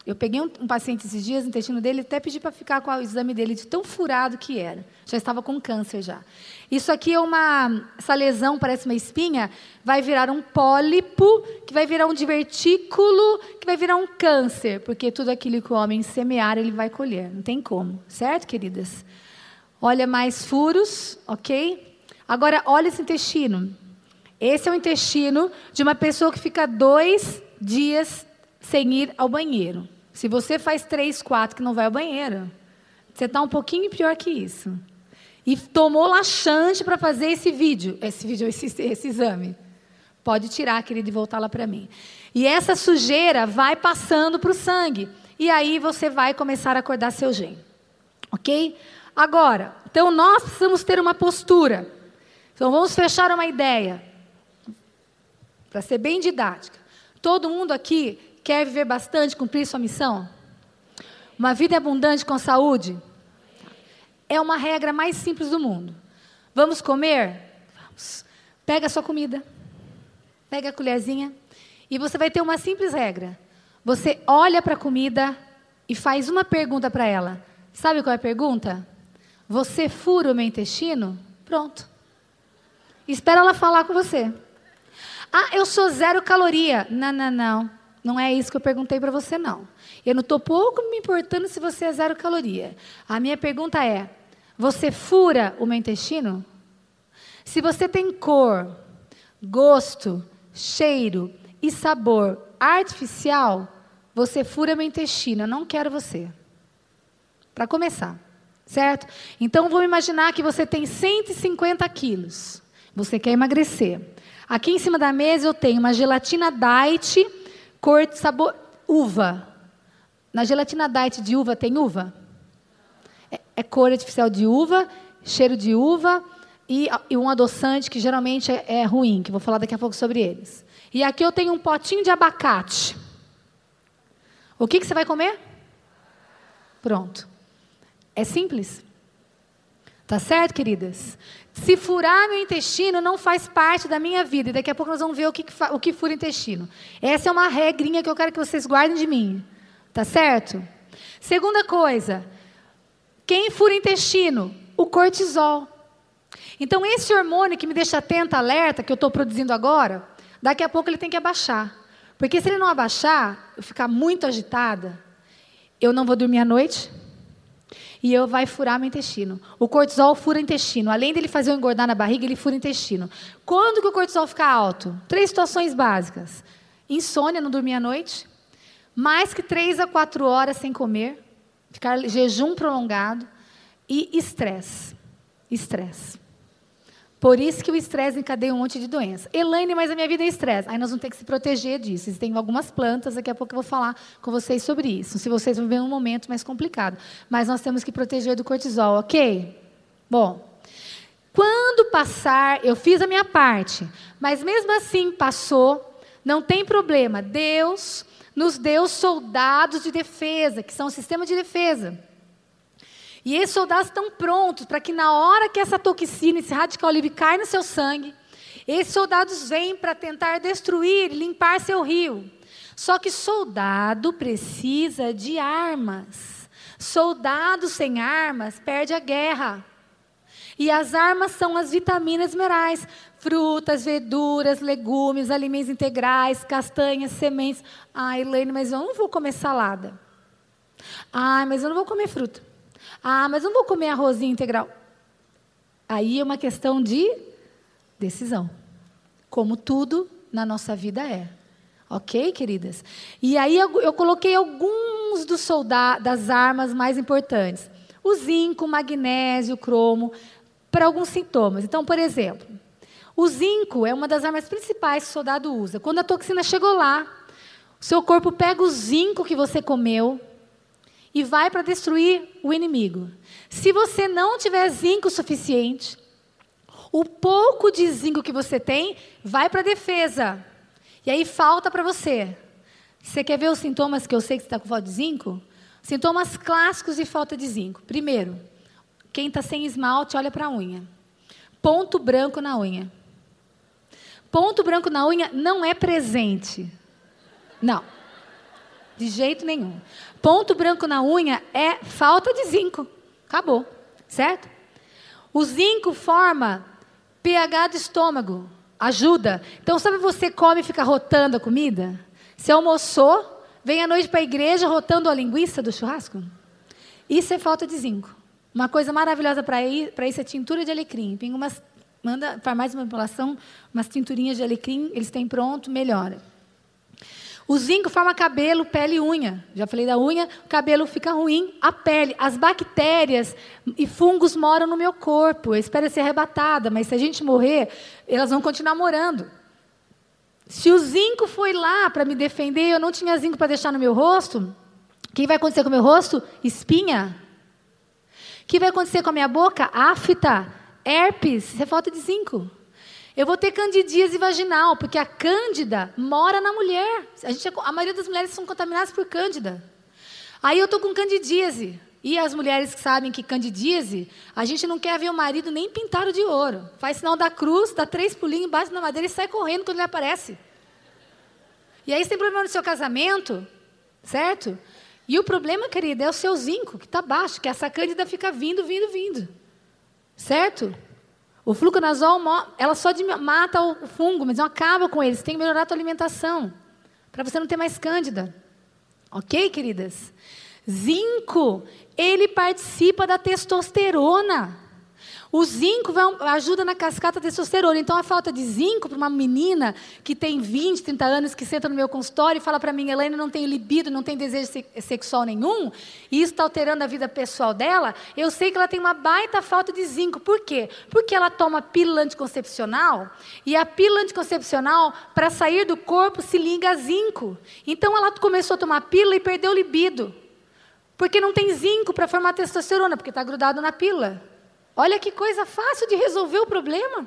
Eu peguei um, um paciente esses dias, o intestino dele, até pedi para ficar com o exame dele de tão furado que era. Já estava com câncer já. Isso aqui é uma, essa lesão parece uma espinha, vai virar um pólipo, que vai virar um divertículo, que vai virar um câncer, porque tudo aquilo que o homem semear, ele vai colher. Não tem como, certo, queridas? Olha mais furos, ok? Agora, olha esse intestino. Esse é o intestino de uma pessoa que fica dois dias sem ir ao banheiro. Se você faz três, quatro que não vai ao banheiro, você está um pouquinho pior que isso. E tomou laxante para fazer esse vídeo, esse vídeo, esse, esse exame. Pode tirar, querido, e voltar lá para mim. E essa sujeira vai passando para o sangue. E aí você vai começar a acordar seu gene. Ok? Agora, então nós precisamos ter uma postura. Então vamos fechar uma ideia para ser bem didática. Todo mundo aqui quer viver bastante, cumprir sua missão? Uma vida abundante com saúde? É uma regra mais simples do mundo. Vamos comer? Vamos. Pega a sua comida, pega a colherzinha e você vai ter uma simples regra. Você olha para a comida e faz uma pergunta para ela. Sabe qual é a pergunta? Você fura o meu intestino? Pronto. Espera ela falar com você. Ah, eu sou zero caloria. Não, não, não. Não é isso que eu perguntei para você, não. Eu não estou pouco me importando se você é zero caloria. A minha pergunta é: você fura o meu intestino? Se você tem cor, gosto, cheiro e sabor artificial, você fura meu intestino. Eu não quero você. Para começar, certo? Então vamos imaginar que você tem 150 quilos. Você quer emagrecer. Aqui em cima da mesa eu tenho uma gelatina diet, cor de sabor uva. Na gelatina diet de uva tem uva? É, é cor artificial de uva, cheiro de uva e, e um adoçante que geralmente é, é ruim, que vou falar daqui a pouco sobre eles. E aqui eu tenho um potinho de abacate. O que, que você vai comer? Pronto. É simples. Tá certo, queridas? Se furar meu intestino, não faz parte da minha vida. E daqui a pouco nós vamos ver o que, o que fura intestino. Essa é uma regrinha que eu quero que vocês guardem de mim. Tá certo? Segunda coisa. Quem fura intestino? O cortisol. Então, esse hormônio que me deixa atenta, alerta, que eu estou produzindo agora, daqui a pouco ele tem que abaixar. Porque se ele não abaixar, eu ficar muito agitada, eu não vou dormir à noite, e eu vai furar meu intestino. O cortisol fura o intestino. Além dele fazer eu engordar na barriga, ele fura o intestino. Quando que o cortisol fica alto? Três situações básicas. Insônia, não dormir à noite. Mais que três a quatro horas sem comer. Ficar jejum prolongado. E estresse. Estresse. Por isso que o estresse encadeia um monte de doença. Elaine, mas a minha vida é estresse. Aí nós vamos ter que se proteger disso. Existem algumas plantas, daqui a pouco eu vou falar com vocês sobre isso. Se vocês vão ver um momento mais complicado. Mas nós temos que proteger do cortisol, ok? Bom, quando passar, eu fiz a minha parte, mas mesmo assim passou, não tem problema. Deus nos deu soldados de defesa, que são o sistema de defesa. E esses soldados estão prontos para que na hora que essa toxina, esse radical livre cai no seu sangue, esses soldados vêm para tentar destruir, limpar seu rio. Só que soldado precisa de armas. Soldado sem armas perde a guerra. E as armas são as vitaminas minerais: frutas, verduras, legumes, alimentos integrais, castanhas, sementes. Ah, Elaine, mas eu não vou comer salada. Ah, mas eu não vou comer fruta. Ah, mas não vou comer arrozinho integral. Aí é uma questão de decisão. Como tudo na nossa vida é. Ok, queridas? E aí eu, eu coloquei alguns dos soldados, das armas mais importantes. O zinco, magnésio, cromo, para alguns sintomas. Então, por exemplo, o zinco é uma das armas principais que o soldado usa. Quando a toxina chegou lá, o seu corpo pega o zinco que você comeu e vai para destruir o inimigo. Se você não tiver zinco suficiente, o pouco de zinco que você tem vai para a defesa. E aí falta para você. Você quer ver os sintomas que eu sei que você está com falta de zinco? Sintomas clássicos de falta de zinco. Primeiro, quem está sem esmalte, olha para a unha. Ponto branco na unha. Ponto branco na unha não é presente. Não. De jeito nenhum. Ponto branco na unha é falta de zinco. Acabou. Certo? O zinco forma pH do estômago. Ajuda. Então, sabe você come e fica rotando a comida? Você almoçou, vem à noite para a igreja rotando a linguiça do churrasco? Isso é falta de zinco. Uma coisa maravilhosa para isso é tintura de alecrim. Tem umas, manda para mais manipulação, umas tinturinhas de alecrim, eles têm pronto, melhora. O zinco forma cabelo, pele e unha. Já falei da unha, o cabelo fica ruim, a pele, as bactérias e fungos moram no meu corpo. Eu espero ser arrebatada, mas se a gente morrer, elas vão continuar morando. Se o zinco foi lá para me defender, eu não tinha zinco para deixar no meu rosto, o que vai acontecer com o meu rosto? Espinha, o que vai acontecer com a minha boca? Afta, herpes, é falta de zinco. Eu vou ter candidíase vaginal, porque a cândida mora na mulher. A, gente, é a maioria das mulheres são contaminadas por cândida. Aí eu estou com candidíase. E as mulheres que sabem que candidíase, a gente não quer ver o marido nem pintado de ouro. Faz sinal da cruz, dá três pulinhos, bate na madeira e sai correndo quando ele aparece. E aí, se tem problema no seu casamento, certo? E o problema, querida, é o seu zinco, que está baixo, que essa cândida fica vindo, vindo, vindo. Certo? O fluconazol, ela só mata o fungo, mas não acaba com ele. Você tem que melhorar a tua alimentação, para você não ter mais cândida. Ok, queridas? Zinco, ele participa da testosterona. O zinco vai, ajuda na cascata de testosterona. Então, a falta de zinco para uma menina que tem 20, 30 anos, que senta no meu consultório e fala para mim, Helena, não tenho libido, não tem desejo sexual nenhum, e isso está alterando a vida pessoal dela, eu sei que ela tem uma baita falta de zinco. Por quê? Porque ela toma pílula anticoncepcional, e a pílula anticoncepcional, para sair do corpo, se liga a zinco. Então, ela começou a tomar pílula e perdeu libido. Porque não tem zinco para formar testosterona, porque está grudado na pílula. Olha que coisa fácil de resolver o problema.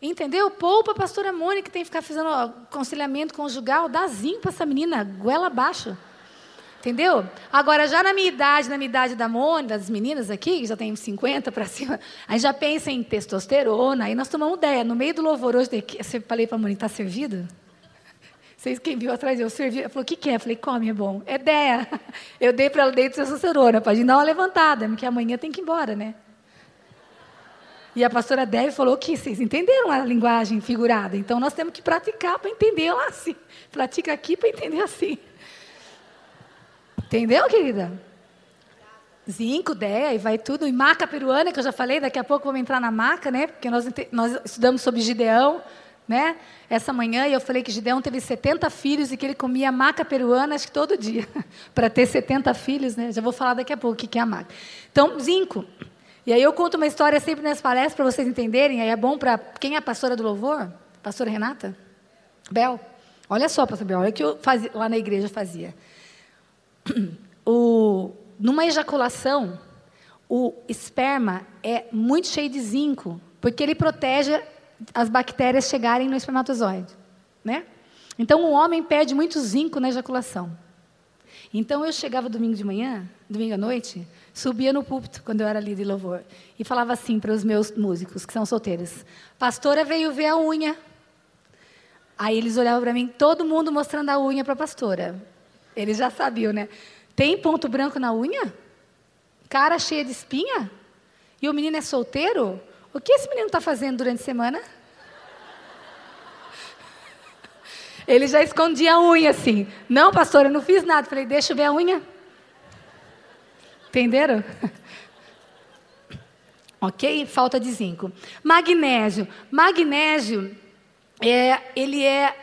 Entendeu? Poupa a pastora Mônica, que tem que ficar fazendo aconselhamento conjugal, dá zinco para essa menina, goela abaixo. Entendeu? Agora, já na minha idade, na minha idade da Mônica, das meninas aqui, que já tem 50 para cima, a gente já pensa em testosterona, aí nós tomamos ideia. No meio do louvor hoje, eu falei para a Mônica, está servido? Vocês, quem viu atrás, eu servi, ela falou, o que, que é? Eu falei, come, é bom. É ideia. Eu dei para ela dei de testosterona, para a gente dar uma levantada, porque amanhã tem que ir embora, né? E a pastora Deve falou que vocês entenderam a linguagem figurada, então nós temos que praticar para entender lá assim. Pratica aqui para entender assim. Entendeu, querida? Zinco, Deia, e vai tudo. E maca peruana, que eu já falei, daqui a pouco vamos entrar na maca, né? Porque nós, nós estudamos sobre Gideão, né? Essa manhã, e eu falei que Gideão teve 70 filhos e que ele comia maca peruana, acho que todo dia. para ter 70 filhos, né? Já vou falar daqui a pouco o que é a maca. Então, zinco. E aí eu conto uma história sempre nas palestras para vocês entenderem, aí é bom para quem é a pastora do louvor? Pastora Renata? Bel. Olha só, pastor Bel, olha o que eu fazia, lá na igreja fazia. O, numa ejaculação, o esperma é muito cheio de zinco, porque ele protege as bactérias chegarem no espermatozoide, né? Então o homem perde muito zinco na ejaculação. Então eu chegava domingo de manhã, domingo à noite, subia no púlpito quando eu era líder de louvor e falava assim para os meus músicos que são solteiros: Pastora veio ver a unha. Aí eles olhavam para mim, todo mundo mostrando a unha para a pastora. Eles já sabiam, né? Tem ponto branco na unha? Cara cheia de espinha? E o menino é solteiro? O que esse menino está fazendo durante a semana? Ele já escondia a unha assim. Não, pastor, eu não fiz nada. Falei, deixa eu ver a unha. Entenderam? ok? Falta de zinco. Magnésio. Magnésio, é, ele é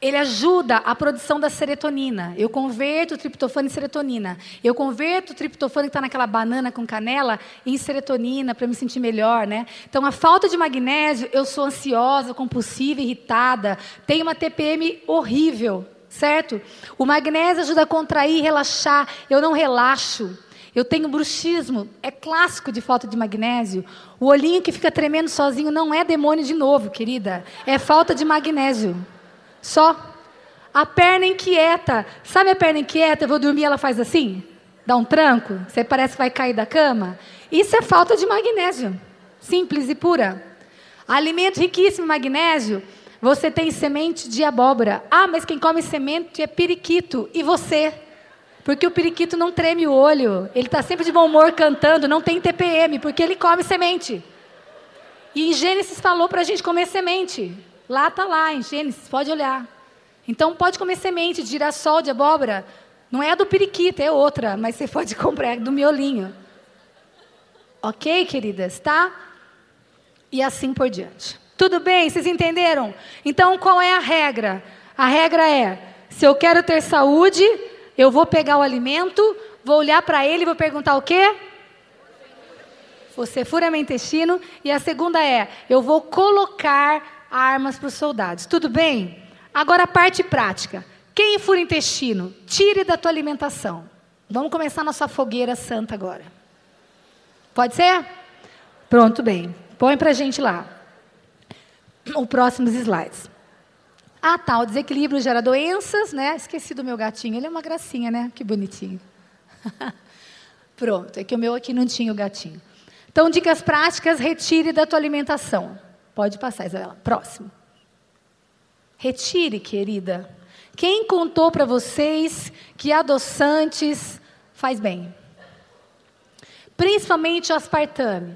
ele ajuda a produção da serotonina. Eu converto o triptofano em serotonina. Eu converto o triptofano que está naquela banana com canela em serotonina para me sentir melhor, né? Então, a falta de magnésio, eu sou ansiosa, compulsiva, irritada, tenho uma TPM horrível, certo? O magnésio ajuda a contrair, relaxar. Eu não relaxo. Eu tenho bruxismo, é clássico de falta de magnésio. O olhinho que fica tremendo sozinho não é demônio de novo, querida. É falta de magnésio. Só. A perna inquieta. Sabe a perna inquieta? Eu vou dormir, ela faz assim? Dá um tranco? Você parece que vai cair da cama? Isso é falta de magnésio. Simples e pura. Alimento riquíssimo em magnésio. Você tem semente de abóbora. Ah, mas quem come semente é periquito. E você? Porque o periquito não treme o olho. Ele está sempre de bom humor cantando. Não tem TPM, porque ele come semente. E em Gênesis falou para a gente comer semente. Lá está lá, em Gênesis, pode olhar. Então pode comer semente de girassol, de abóbora. Não é a do periquito, é outra, mas você pode comprar do miolinho. Ok, queridas, tá? E assim por diante. Tudo bem? Vocês entenderam? Então qual é a regra? A regra é: se eu quero ter saúde, eu vou pegar o alimento, vou olhar para ele e vou perguntar o quê? Você fura meu intestino. E a segunda é: eu vou colocar armas para os soldados. Tudo bem? Agora a parte prática. Quem fura intestino, tire da tua alimentação. Vamos começar nossa fogueira santa agora. Pode ser? Pronto, bem. Põe para a gente lá. Os próximos slides. Ah, tá. O desequilíbrio gera doenças, né? Esqueci do meu gatinho. Ele é uma gracinha, né? Que bonitinho. Pronto. É que o meu aqui não tinha o gatinho. Então, dicas práticas: retire da tua alimentação. Pode passar, Isabela. Próximo. Retire, querida. Quem contou para vocês que adoçantes faz bem? Principalmente o aspartame,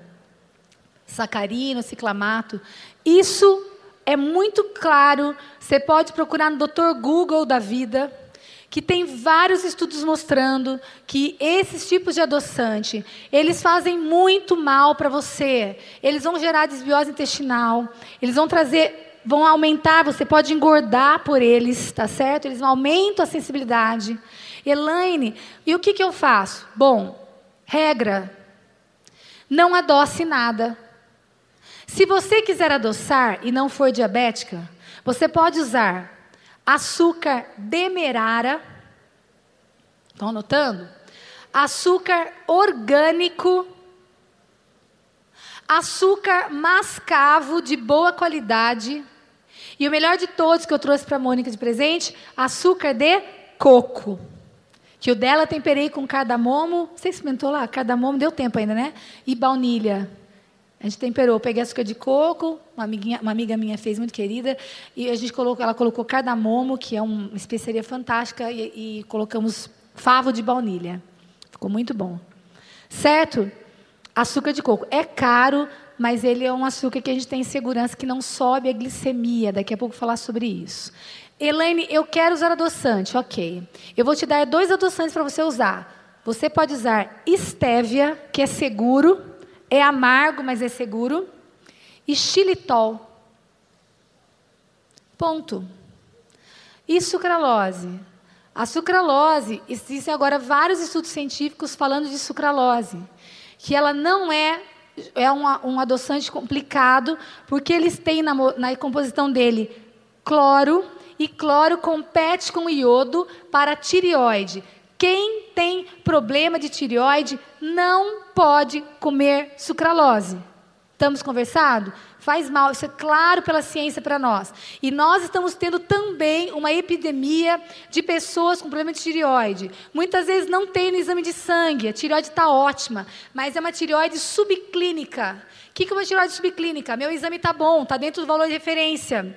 sacarino, ciclamato. Isso é muito claro. Você pode procurar no Dr. Google da vida que tem vários estudos mostrando que esses tipos de adoçante, eles fazem muito mal para você. Eles vão gerar desbiose intestinal, eles vão trazer, vão aumentar, você pode engordar por eles, tá certo? Eles aumentam a sensibilidade. Elaine, e o que, que eu faço? Bom, regra, não adoce nada. Se você quiser adoçar e não for diabética, você pode usar açúcar demerara. Estão anotando? Açúcar orgânico. Açúcar mascavo de boa qualidade. E o melhor de todos que eu trouxe para a Mônica de presente, açúcar de coco. Que o dela temperei com cardamomo. Você experimentou lá? Cardamomo, deu tempo ainda, né? E baunilha. A gente temperou, peguei açúcar de coco, uma, amiguinha, uma amiga minha fez, muito querida, e a gente colocou, ela colocou cardamomo, que é uma especiaria fantástica, e, e colocamos favo de baunilha. Ficou muito bom. Certo? Açúcar de coco. É caro, mas ele é um açúcar que a gente tem segurança que não sobe a glicemia. Daqui a pouco vou falar sobre isso. Elaine, eu quero usar adoçante. Ok. Eu vou te dar dois adoçantes para você usar. Você pode usar estévia, que é seguro, é amargo, mas é seguro. E xilitol. Ponto. E sucralose? A sucralose, existem agora vários estudos científicos falando de sucralose, que ela não é é um, adoçante complicado, porque eles têm na, na composição dele cloro, e cloro compete com iodo para tireoide. Quem tem problema de tireoide não pode comer sucralose. Estamos conversado? Faz mal, isso é claro pela ciência para nós. E nós estamos tendo também uma epidemia de pessoas com problema de tireoide. Muitas vezes não tem no exame de sangue, a tireoide está ótima, mas é uma tireoide subclínica. O que é uma tireoide subclínica? Meu exame está bom, está dentro do valor de referência.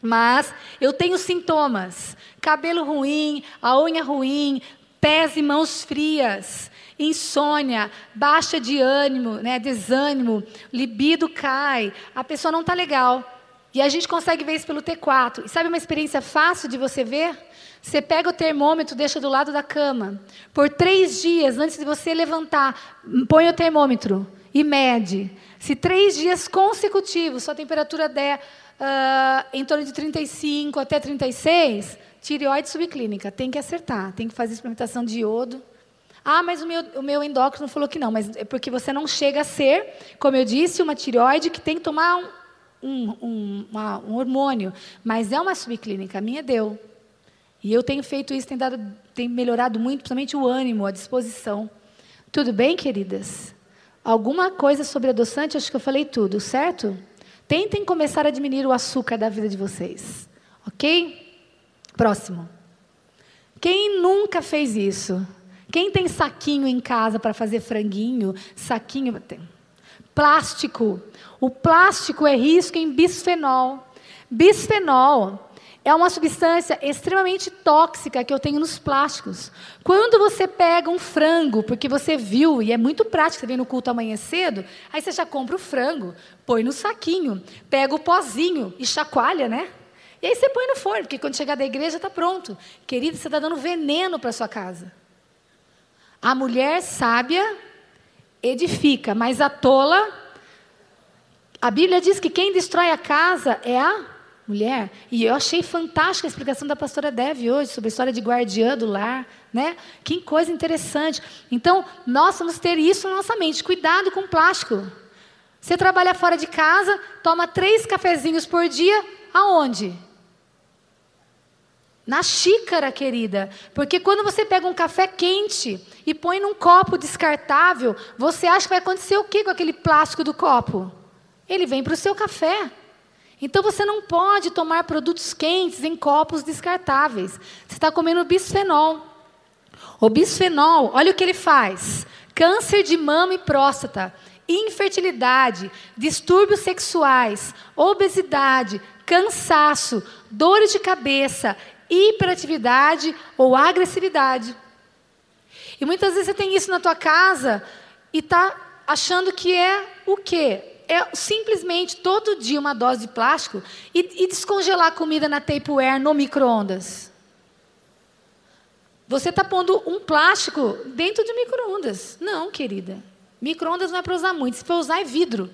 Mas eu tenho sintomas: cabelo ruim, a unha ruim, pés e mãos frias. insônia, baixa de ânimo, né, desânimo, libido cai, a pessoa não está legal. E a gente consegue ver isso pelo T4. E sabe uma experiência fácil de você ver? Você pega o termômetro, deixa do lado da cama. Por três dias, antes de você levantar, põe o termômetro e mede. Se três dias consecutivos sua temperatura der uh, em torno de 35 até 36, tireoide subclínica. Tem que acertar, tem que fazer experimentação de iodo. Ah, mas o meu, o meu endócrino falou que não, mas é porque você não chega a ser, como eu disse, uma tireoide que tem que tomar um, um, um, uma, um hormônio. Mas é uma subclínica, a minha deu. E eu tenho feito isso, tem, dado, tem melhorado muito, principalmente o ânimo, a disposição. Tudo bem, queridas? Alguma coisa sobre adoçante, acho que eu falei tudo, certo? Tentem começar a diminuir o açúcar da vida de vocês. Ok? Próximo. Quem nunca fez isso? Quem tem saquinho em casa para fazer franguinho? Saquinho. Plástico. O plástico é risco em bisfenol. Bisfenol é uma substância extremamente tóxica que eu tenho nos plásticos. Quando você pega um frango, porque você viu, e é muito prático, você vem no culto amanhã cedo, aí você já compra o frango, põe no saquinho, pega o pozinho e chacoalha, né? E aí você põe no forno, porque quando chegar da igreja está pronto. Querido, você está dando veneno para sua casa. A mulher sábia edifica, mas a tola. A Bíblia diz que quem destrói a casa é a mulher. E eu achei fantástica a explicação da pastora Dev hoje sobre a história de guardiã do lar, né? Que coisa interessante. Então, nós vamos ter isso na nossa mente. Cuidado com o plástico. Você trabalha fora de casa, toma três cafezinhos por dia, aonde? Na xícara, querida. Porque quando você pega um café quente e põe num copo descartável, você acha que vai acontecer o que com aquele plástico do copo? Ele vem para o seu café. Então você não pode tomar produtos quentes em copos descartáveis. Você está comendo bisfenol. O bisfenol, olha o que ele faz: câncer de mama e próstata, infertilidade, distúrbios sexuais, obesidade, cansaço, dores de cabeça, hiperatividade ou agressividade. E muitas vezes você tem isso na tua casa e está achando que é o quê? é simplesmente todo dia uma dose de plástico e, e descongelar a comida na Tupperware no micro-ondas. Você está pondo um plástico dentro de micro-ondas. Não, querida. Micro-ondas não é para usar muito. Se for usar, é vidro.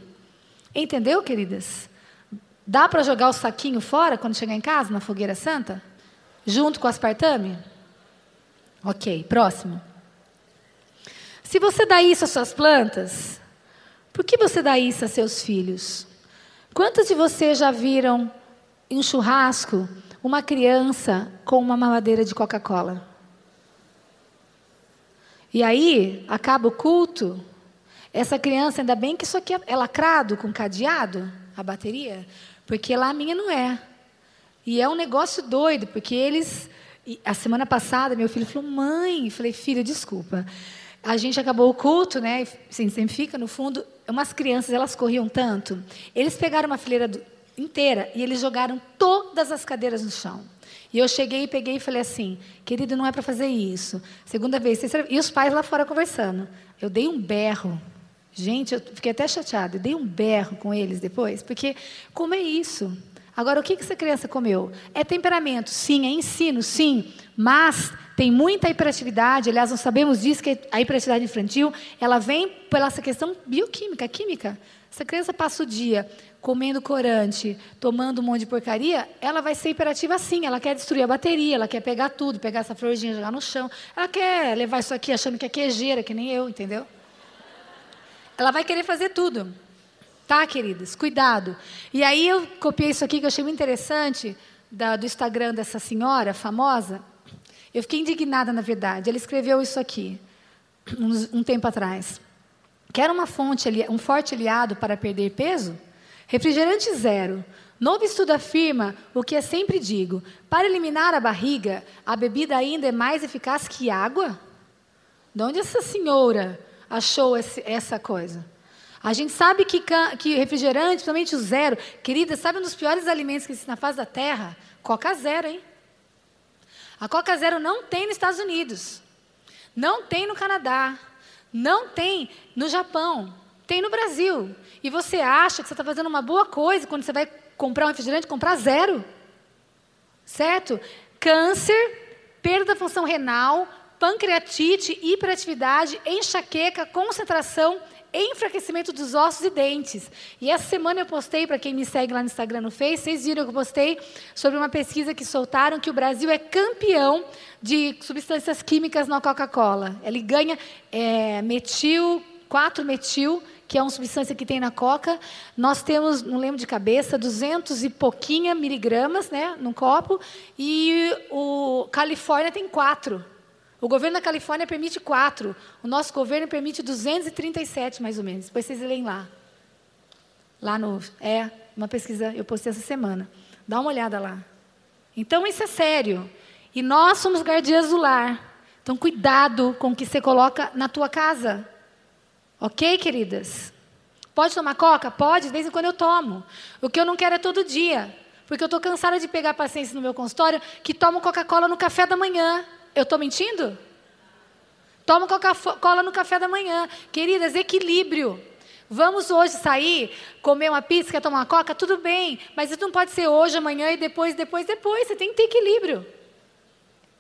Entendeu, queridas? Dá para jogar o saquinho fora quando chegar em casa, na fogueira santa? Junto com aspartame? Ok, próximo. Se você dá isso às suas plantas, por que você dá isso a seus filhos? Quantos de vocês já viram em um churrasco uma criança com uma mamadeira de Coca-Cola? E aí, acaba o culto, essa criança, ainda bem que isso aqui é lacrado com cadeado, a bateria, porque lá a minha não é. E é um negócio doido, porque eles. A semana passada, meu filho falou: mãe, falei, filho, desculpa. A gente acabou o culto, né? Assim, sempre fica no fundo umas crianças, elas corriam tanto. Eles pegaram uma fileira do, inteira e eles jogaram todas as cadeiras no chão. E eu cheguei, peguei e falei assim, querido, não é para fazer isso. Segunda vez, e os pais lá fora conversando. Eu dei um berro. Gente, eu fiquei até chateada. Eu dei um berro com eles depois, porque como é isso? Agora, o que essa criança comeu? É temperamento, sim. É ensino, sim. Mas tem muita hiperatividade. Aliás, nós sabemos disso, que a hiperatividade infantil, ela vem pela essa questão bioquímica, química. Se a criança passa o dia comendo corante, tomando um monte de porcaria, ela vai ser hiperativa sim. Ela quer destruir a bateria, ela quer pegar tudo, pegar essa florzinha, jogar no chão. Ela quer levar isso aqui achando que é quejeira, que nem eu, entendeu? Ela vai querer fazer tudo. Tá, queridas? Cuidado. E aí eu copiei isso aqui que eu achei muito interessante da, do Instagram dessa senhora famosa. Eu fiquei indignada, na verdade. Ela escreveu isso aqui um, um tempo atrás. Quer uma fonte, um forte aliado para perder peso? Refrigerante zero. Novo estudo afirma o que eu sempre digo: para eliminar a barriga, a bebida ainda é mais eficaz que água? De onde essa senhora achou esse, essa coisa? A gente sabe que, que refrigerante, principalmente o zero, querida, sabe um dos piores alimentos que existe na face da terra? Coca zero, hein? A Coca zero não tem nos Estados Unidos. Não tem no Canadá. Não tem no Japão, tem no Brasil. E você acha que você está fazendo uma boa coisa quando você vai comprar um refrigerante, comprar zero. Certo? Câncer, perda da função renal, pancreatite, hiperatividade, enxaqueca, concentração, enfraquecimento dos ossos e dentes. E essa semana eu postei, para quem me segue lá no Instagram, no Face, vocês viram que eu postei sobre uma pesquisa que soltaram que o Brasil é campeão de substâncias químicas na Coca-Cola. Ele ganha é, metil, 4-metil, que é uma substância que tem na coca. Nós temos, não lembro de cabeça, 200 e pouquinha miligramas né, num copo, e o Califórnia tem 4. O governo da Califórnia permite 4. O nosso governo permite 237, mais ou menos. Depois vocês leem lá. Lá no. É, uma pesquisa, eu postei essa semana. Dá uma olhada lá. Então isso é sério. E nós somos guardiãs do lar. Então cuidado com o que você coloca na tua casa. Ok, queridas? Pode tomar coca? Pode, de vez em quando eu tomo. O que eu não quero é todo dia. Porque eu estou cansada de pegar pacientes no meu consultório que tomam Coca-Cola no café da manhã. Eu estou mentindo? Toma Coca-Cola no café da manhã. Queridas, equilíbrio. Vamos hoje sair, comer uma pizza, quer tomar uma coca? Tudo bem, mas isso não pode ser hoje, amanhã e depois, depois, depois. Você tem que ter equilíbrio.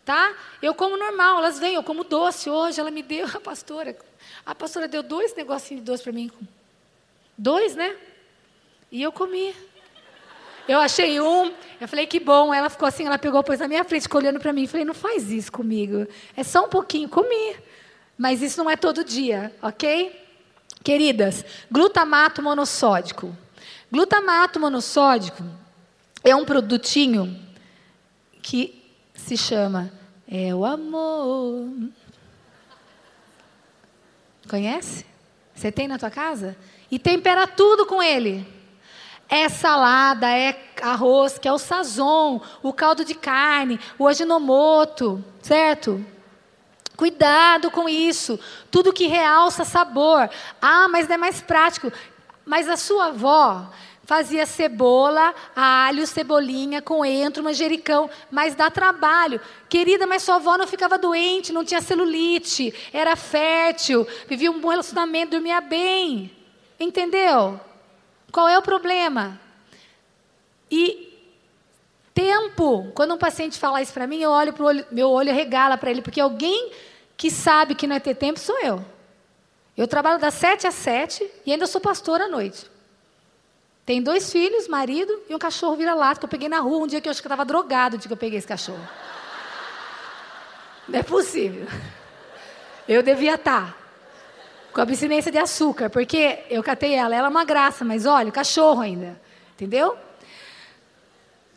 Tá? Eu como normal, elas vêm, eu como doce. Hoje ela me deu, a pastora, a pastora deu dois negocinhos de doce para mim. Dois, né? E eu comi. Eu achei um, eu falei que bom. Ela ficou assim, ela pegou, pôs na minha frente, ficou olhando para mim. Falei, não faz isso comigo. É só um pouquinho, comi. Mas isso não é todo dia, ok? Queridas, glutamato monossódico. Glutamato monossódico é um produtinho que se chama é o amor. Conhece? Você tem na tua casa? E tempera tudo com ele. É salada, é arroz, que é o sazon, o caldo de carne, o aginomoto, certo? Cuidado com isso. Tudo que realça sabor. Ah, mas não é mais prático. Mas a sua avó fazia cebola, alho, cebolinha, coentro, manjericão, mas dá trabalho. Querida, mas sua avó não ficava doente, não tinha celulite, era fértil, vivia um bom relacionamento, dormia bem. Entendeu? Qual é o problema? E tempo, quando um paciente fala isso para mim, eu olho para o olho, meu olho regala para ele, porque alguém que sabe que não é ter tempo sou eu. Eu trabalho das sete às sete e ainda sou pastora à noite. Tem dois filhos, marido e um cachorro vira-lata que eu peguei na rua um dia que eu acho que estava drogado de que eu peguei esse cachorro. Não é possível. Eu devia estar tá com abstinência de açúcar, porque eu catei ela, ela é uma graça, mas olha, cachorro ainda, entendeu?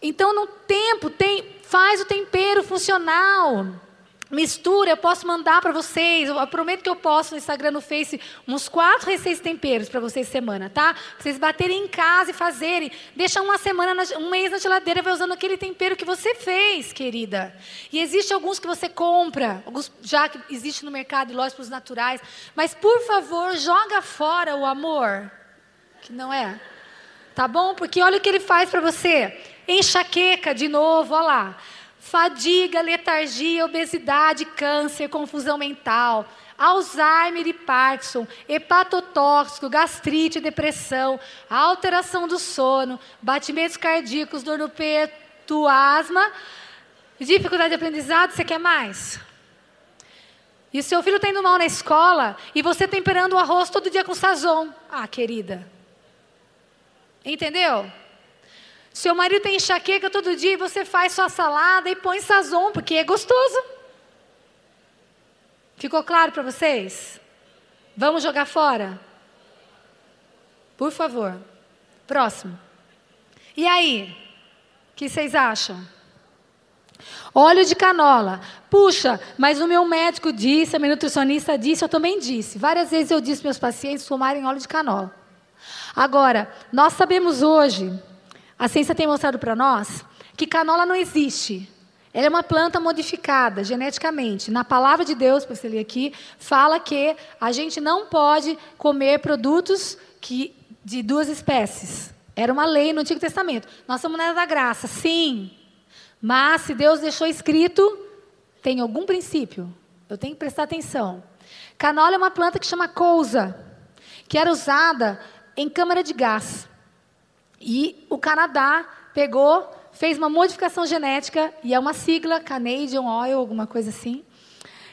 Então, no tempo, tem, faz o tempero funcional. Mistura, eu posso mandar para vocês. Eu prometo que eu posto no Instagram, no Face, uns quatro receitas temperos para vocês semana, tá? Vocês baterem em casa e fazerem. Deixa uma semana, um mês na geladeira, vai usando aquele tempero que você fez, querida. E existe alguns que você compra, alguns já que existe no mercado lojas para os naturais. Mas por favor, joga fora o amor, que não é. Tá bom? Porque olha o que ele faz para você. Enxaqueca de novo, olha lá fadiga, letargia, obesidade, câncer, confusão mental, Alzheimer e Parkinson, hepatotóxico, gastrite, depressão, alteração do sono, batimentos cardíacos, dor no peito, asma, dificuldade de aprendizado, você quer mais? E seu filho está indo mal na escola e você temperando o arroz todo dia com sazon. Ah, querida. Entendeu? Seu marido tem enxaqueca todo dia e você faz sua salada e põe sazon, porque é gostoso. Ficou claro para vocês? Vamos jogar fora? Por favor. Próximo. E aí? O que vocês acham? Óleo de canola. Puxa, mas o meu médico disse, a minha nutricionista disse, eu também disse. Várias vezes eu disse para meus pacientes tomarem óleo de canola. Agora, nós sabemos hoje a ciência tem mostrado para nós que canola não existe. Ela é uma planta modificada geneticamente. Na palavra de Deus, para você ler aqui, fala que a gente não pode comer produtos que, de duas espécies. Era uma lei no Antigo Testamento. Nós somos na da graça, sim. Mas se Deus deixou escrito, tem algum princípio. Eu tenho que prestar atenção. Canola é uma planta que chama cousa, que era usada em câmara de gás. E o Canadá pegou, fez uma modificação genética, e é uma sigla, Canadian Oil, alguma coisa assim.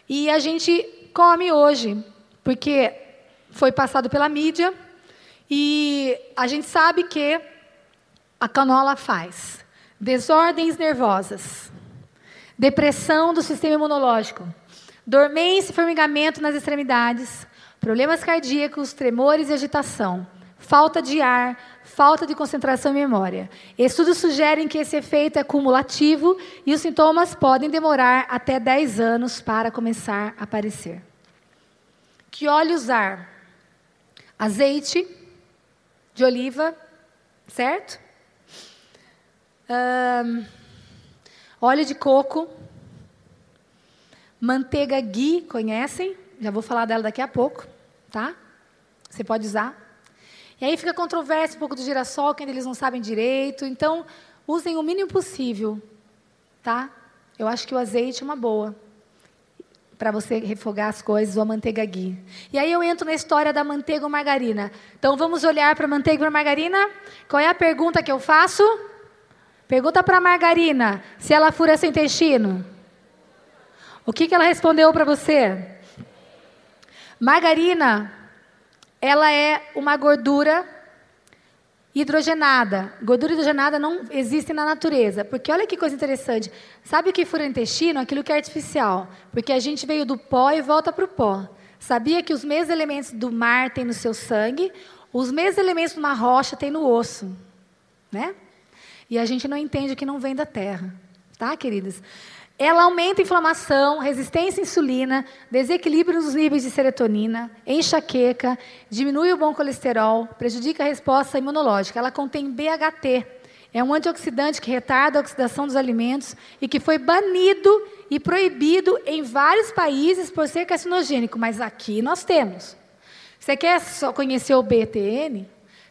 E a gente come hoje, porque foi passado pela mídia, e a gente sabe que a canola faz desordens nervosas, depressão do sistema imunológico, dormência e formigamento nas extremidades, problemas cardíacos, tremores e agitação, falta de ar, falta de concentração e memória. Estudos sugerem que esse efeito é cumulativo e os sintomas podem demorar até 10 anos para começar a aparecer. Que óleo usar? Azeite de oliva, certo? Um, óleo de coco, manteiga ghee, conhecem? Já vou falar dela daqui a pouco, tá? Você pode usar. E aí fica controverso um pouco do girassol, que ainda eles não sabem direito. Então, usem o mínimo possível, tá? Eu acho que o azeite é uma boa para você refogar as coisas, ou a manteiga ghee. E aí eu entro na história da manteiga ou margarina. Então vamos olhar para a manteiga a margarina? Qual é a pergunta que eu faço? Pergunta para a margarina se ela fura seu intestino. O que, que ela respondeu para você? Margarina, ela é uma gordura hidrogenada. Gordura hidrogenada não existe na natureza. Porque olha que coisa interessante. Sabe o que fura o intestino? Aquilo que é artificial. Porque a gente veio do pó e volta para o pó. Sabia que os mesmos elementos do mar tem no seu sangue, os mesmos elementos de uma rocha tem no osso. Né? E a gente não entende que não vem da terra. Tá, queridas? Ela aumenta a inflamação, resistência à insulina, desequilíbrio nos níveis de serotonina, enxaqueca, diminui o bom colesterol, prejudica a resposta imunológica. Ela contém BHT, é um antioxidante que retarda a oxidação dos alimentos e que foi banido e proibido em vários países por ser carcinogênico, mas aqui nós temos. Você quer só conhecer o BTN?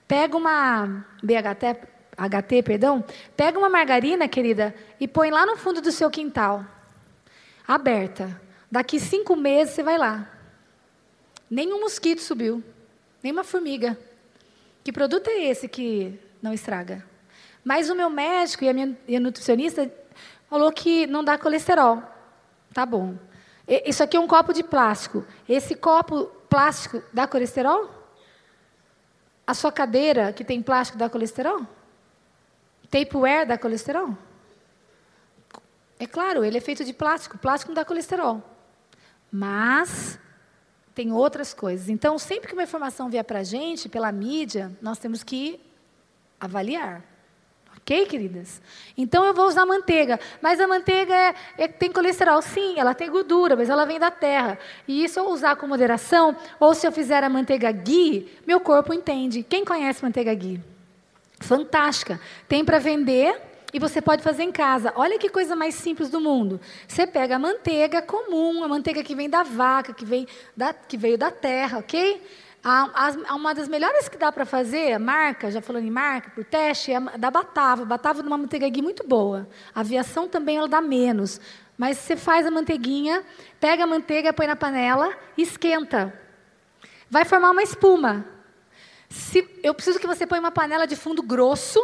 Pega uma BHT, HT, perdão, pega uma margarina, querida, e põe lá no fundo do seu quintal, aberta. Daqui cinco meses você vai lá. Nenhum mosquito subiu, nenhuma formiga. Que produto é esse que não estraga? Mas o meu médico e a minha e a nutricionista falou que não dá colesterol. Tá bom. Isso aqui é um copo de plástico. Esse copo plástico dá colesterol? A sua cadeira que tem plástico dá colesterol? Tapeware dá colesterol? É claro, ele é feito de plástico. Plástico não dá colesterol. Mas tem outras coisas. Então, sempre que uma informação vier para a gente, pela mídia, nós temos que avaliar. Ok, queridas? Então eu vou usar manteiga. Mas a manteiga é, é, tem colesterol. Sim, ela tem gordura, mas ela vem da terra. E isso eu usar com moderação, ou se eu fizer a manteiga ghee, meu corpo entende. Quem conhece manteiga ghee? Fantástica. Tem para vender e você pode fazer em casa. Olha que coisa mais simples do mundo. Você pega a manteiga comum, a manteiga que vem da vaca, que, vem da, que veio da terra, ok? Uma das melhores que dá para fazer, a marca, já falando em marca, por teste, é da Batavo. Batavo de uma manteiga aqui muito boa. A aviação também ela dá menos. Mas você faz a manteiguinha, pega a manteiga, põe na panela, esquenta. Vai formar uma espuma. Se, eu preciso que você ponha uma panela de fundo grosso,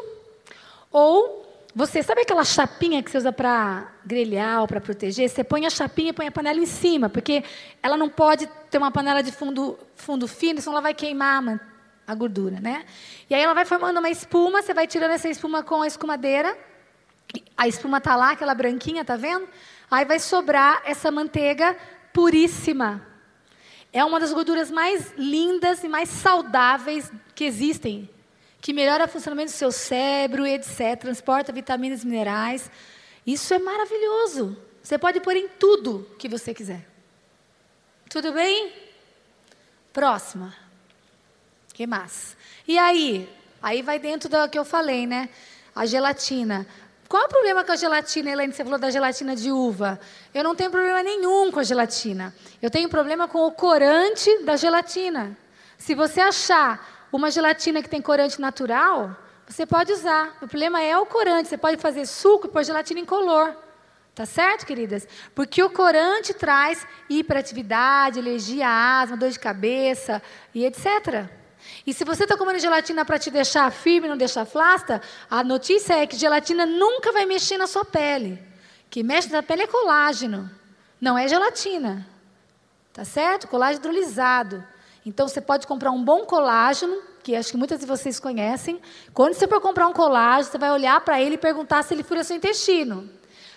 ou você sabe aquela chapinha que você usa para grelhar ou para proteger? Você põe a chapinha e põe a panela em cima, porque ela não pode ter uma panela de fundo, fundo fino, senão ela vai queimar a gordura, né? E aí ela vai formando uma espuma, você vai tirando essa espuma com a escumadeira. A espuma tá lá, aquela branquinha, tá vendo? Aí vai sobrar essa manteiga puríssima, é uma das gorduras mais lindas e mais saudáveis que existem, que melhora o funcionamento do seu cérebro, etc., transporta vitaminas e minerais. Isso é maravilhoso. Você pode pôr em tudo que você quiser. Tudo bem? Próxima. que mais? E aí? Aí vai dentro do que eu falei, né? A gelatina. Qual é o problema com a gelatina, Helene? Você falou da gelatina de uva. Eu não tenho problema nenhum com a gelatina. Eu tenho problema com o corante da gelatina. Se você achar uma gelatina que tem corante natural, você pode usar. O problema é o corante. Você pode fazer suco e pôr gelatina incolor. Tá certo, queridas? Porque o corante traz hiperatividade, alergia, asma, dor de cabeça e etc. E se você está comendo gelatina para te deixar firme, não deixar flasta, a notícia é que gelatina nunca vai mexer na sua pele. O que mexe na pele é colágeno, não é gelatina. Tá certo? Colágeno hidrolisado. Então você pode comprar um bom colágeno, que acho que muitas de vocês conhecem. Quando você for comprar um colágeno, você vai olhar para ele e perguntar se ele fura seu intestino.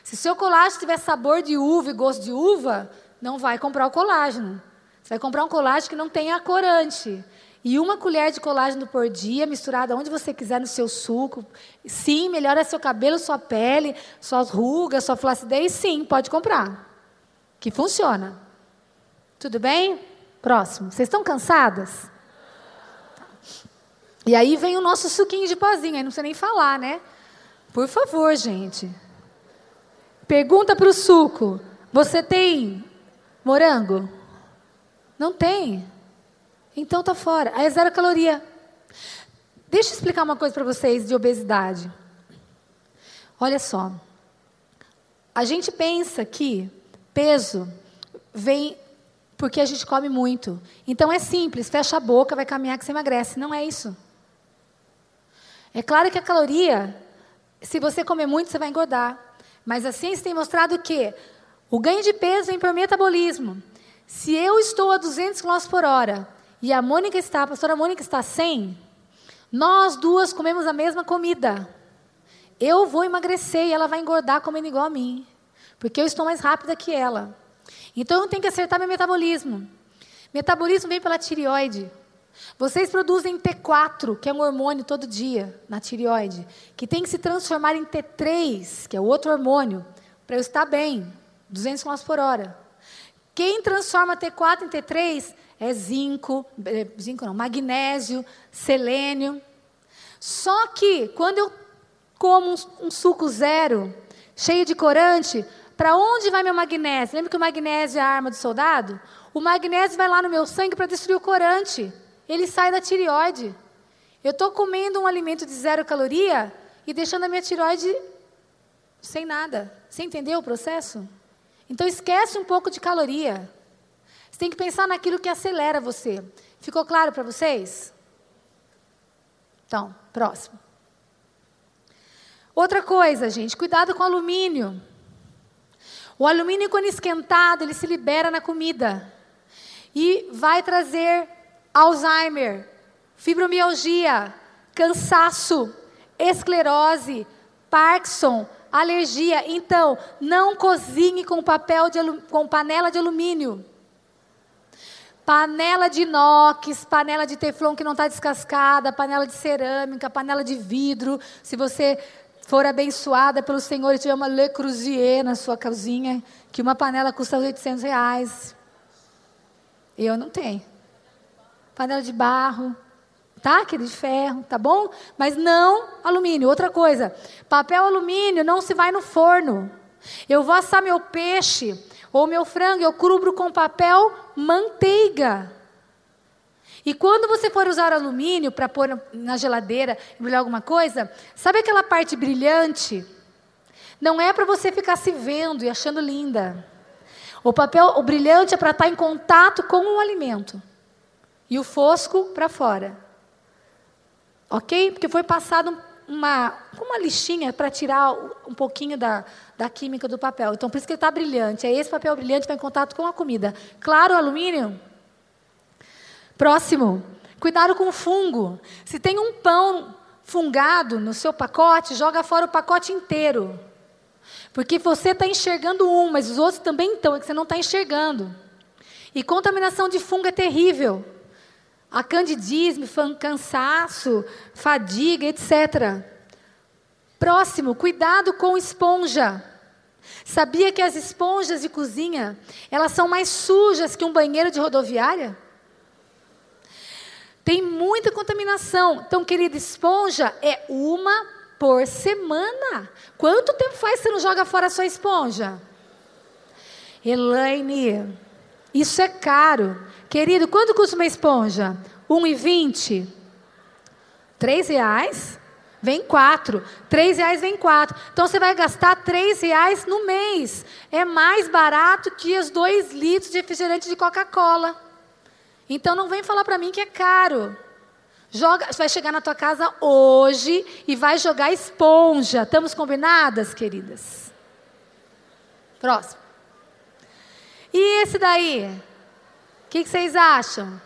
Se seu colágeno tiver sabor de uva e gosto de uva, não vai comprar o colágeno. Você vai comprar um colágeno que não tenha corante. E uma colher de colágeno por dia, misturada onde você quiser no seu suco. Sim, melhora seu cabelo, sua pele, suas rugas, sua flacidez. Sim, pode comprar. Que funciona. Tudo bem? Próximo. Vocês estão cansadas? E aí vem o nosso suquinho de pozinho, aí não precisa nem falar, né? Por favor, gente. Pergunta para o suco: você tem morango? Não tem. Então tá fora. Aí é zero caloria. Deixa eu explicar uma coisa para vocês de obesidade. Olha só. A gente pensa que peso vem porque a gente come muito. Então é simples, fecha a boca, vai caminhar que você emagrece. Não é isso. É claro que a caloria, se você comer muito, você vai engordar. Mas a ciência tem mostrado que o ganho de peso vem por metabolismo. Se eu estou a 200 km por hora e a Mônica está, a pastora Mônica está 100, nós duas comemos a mesma comida. Eu vou emagrecer e ela vai engordar comendo igual a mim. Porque eu estou mais rápida que ela. Então eu tenho que acertar meu metabolismo. Metabolismo vem pela tireoide. Vocês produzem T4, que é um hormônio todo dia na tireoide, que tem que se transformar em T3, que é o outro hormônio, para eu estar bem, 200 km por hora. Quem transforma T4 em T3 é zinco, é, zinco não, magnésio, selênio. Só que quando eu como um, um suco zero, cheio de corante, para onde vai meu magnésio? Lembra que o magnésio é a arma do soldado? O magnésio vai lá no meu sangue para destruir o corante ele sai da tireoide. Eu estou comendo um alimento de zero caloria e deixando a minha tireoide sem nada. Você entendeu o processo? Então esquece um pouco de caloria. Você tem que pensar naquilo que acelera você. Ficou claro para vocês? Então, próximo. Outra coisa, gente, cuidado com o alumínio. O alumínio, quando esquentado, ele se libera na comida e vai trazer Alzheimer, fibromialgia, cansaço, esclerose, Parkinson, alergia. Então, não cozinhe com papel de com panela de alumínio. Panela de inox, panela de teflon que não está descascada, panela de cerâmica, panela de vidro. Se você for abençoada pelo Senhor e tiver uma Le Creuset na sua cozinha, que uma panela custa 800 reais. Eu não tenho panela de barro, tá? Aquele de ferro, tá bom? Mas não alumínio. Outra coisa, papel alumínio não se vai no forno. Eu vou assar meu peixe ou meu frango, eu cubro com papel manteiga. E quando você for usar alumínio para pôr na geladeira, embrulhar alguma coisa, sabe aquela parte brilhante? Não é para você ficar se vendo e achando linda. O papel, o brilhante é para estar em contato com o alimento e o fosco para fora. Ok? Porque foi passado uma, uma lixinha para tirar um pouquinho da, da química do papel. Então, por isso que ele está brilhante. É esse papel brilhante vai em contato com a comida. Claro, alumínio. Próximo. Cuidado com o fungo. Se tem um pão fungado no seu pacote, joga fora o pacote inteiro. Porque você está enxergando um, mas os outros também estão, é que você não está enxergando. E contaminação de fungo é terrível a candidismo, cansaço, fadiga, etc. Próximo, cuidado com esponja. Sabia que as esponjas de cozinha, elas são mais sujas que um banheiro de rodoviária? Tem muita contaminação. Então, querida, esponja é uma por semana. Quanto tempo faz que você não joga fora a sua esponja? Elaine, isso é caro. Querido, quanto custa uma esponja? R$ 1,20? R$ reais? vem quatro. Três reais vem quatro. Então você vai gastar três reais no mês. É mais barato que os dois litros de refrigerante de Coca-Cola. Então não vem falar para mim que é caro. Joga, vai chegar na tua casa hoje e vai jogar esponja. Estamos combinadas, queridas? Próximo. E esse daí? Que, que vocês acham?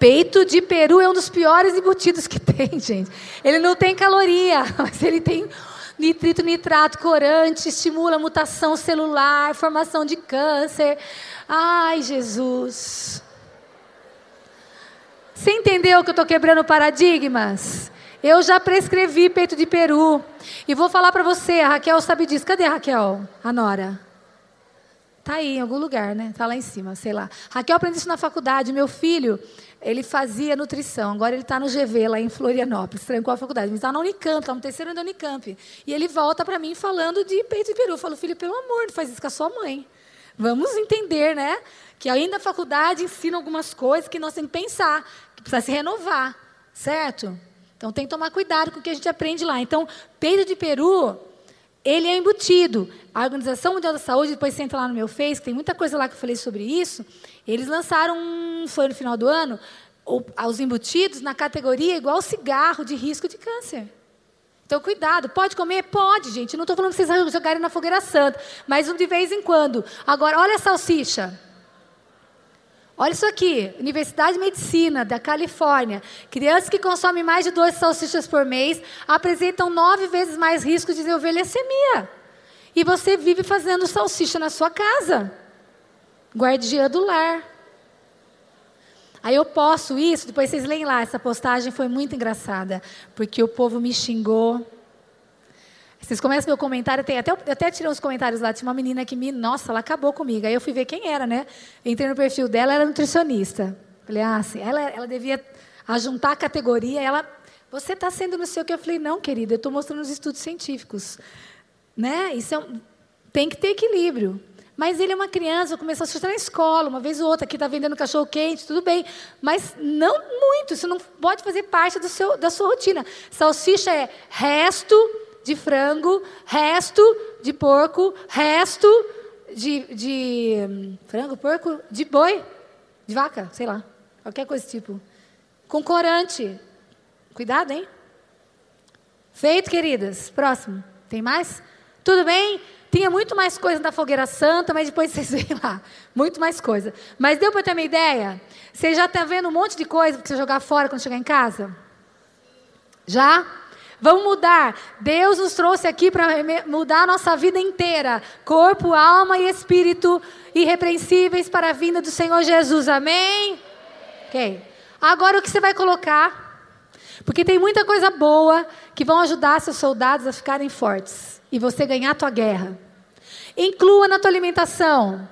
Peito de peru é um dos piores embutidos que tem, gente. Ele não tem caloria, mas ele tem nitrito, nitrato, corante, estimula mutação celular, formação de câncer. Ai, Jesus. Você entendeu que eu estou quebrando paradigmas? Eu já prescrevi peito de peru. E vou falar para você, a Raquel sabe disso. Cadê a Raquel? A Nora. Tá aí em algum lugar, né? Tá lá em cima, sei lá. Raquel aprendeu isso na faculdade. Meu filho, ele fazia nutrição. Agora ele está no GV, lá em Florianópolis. Trancou a faculdade. Mas está na Unicamp, está no terceiro ano da Unicamp. E ele volta para mim falando de peito de peru. Eu falo, filho, pelo amor, não faz isso com a sua mãe. Vamos entender, né? Que ainda a faculdade ensina algumas coisas que nós temos que pensar, que precisa se renovar, certo? Então tem que tomar cuidado com o que a gente aprende lá. Então, peito de peru ele é embutido. A Organização Mundial da Saúde, depois você entra lá no meu Face, tem muita coisa lá que eu falei sobre isso, eles lançaram, foi no final do ano, os embutidos na categoria igual cigarro de risco de câncer. Então, cuidado. Pode comer? Pode, gente. Não estou falando que vocês jogarem na fogueira santa, mas de vez em quando. Agora, olha a salsicha. Olha isso aqui, Universidade de Medicina da Califórnia. Crianças que consomem mais de duas salsichas por mês apresentam nove vezes mais risco de desenvolver leucemia. E você vive fazendo salsicha na sua casa. Guardiã do lar. Aí eu posto isso, depois vocês leem lá, essa postagem foi muito engraçada, porque o povo me xingou, vocês começam meu comentário, tem até, até tirei uns comentários lá, tinha uma menina que me, nossa, ela acabou comigo. Aí eu fui ver quem era, né? Entrei no perfil dela, ela era nutricionista. Falei, ah, sim, ela, ela devia ajuntar a categoria, ela, você está sendo não sei o que. Eu falei, não, querida, eu estou mostrando os estudos científicos. Né? Isso é um, tem que ter equilíbrio. Mas ele é uma criança, começou a assistir na escola, uma vez ou outra, aqui está vendendo cachorro quente, tudo bem. Mas não muito, isso não pode fazer parte do seu, da sua rotina. Salsicha é resto de frango, resto de porco, resto de, de frango, porco, de boi, de vaca, sei lá, qualquer coisa desse tipo. Com corante. Cuidado, hein? Feito, queridas. Próximo. Tem mais? Tudo bem? Tinha muito mais coisa da fogueira santa, mas depois vocês veem lá. Muito mais coisa. Mas deu para ter uma ideia? Você já está vendo um monte de coisa para você jogar fora quando chegar em casa? Já? Vamos mudar. Deus nos trouxe aqui para mudar a nossa vida inteira. Corpo, alma e espírito irrepreensíveis para a vinda do Senhor Jesus. Amém? Ok. Agora o que você vai colocar? Porque tem muita coisa boa que vão ajudar seus soldados a ficarem fortes. E você ganhar a tua guerra. Inclua na tua alimentação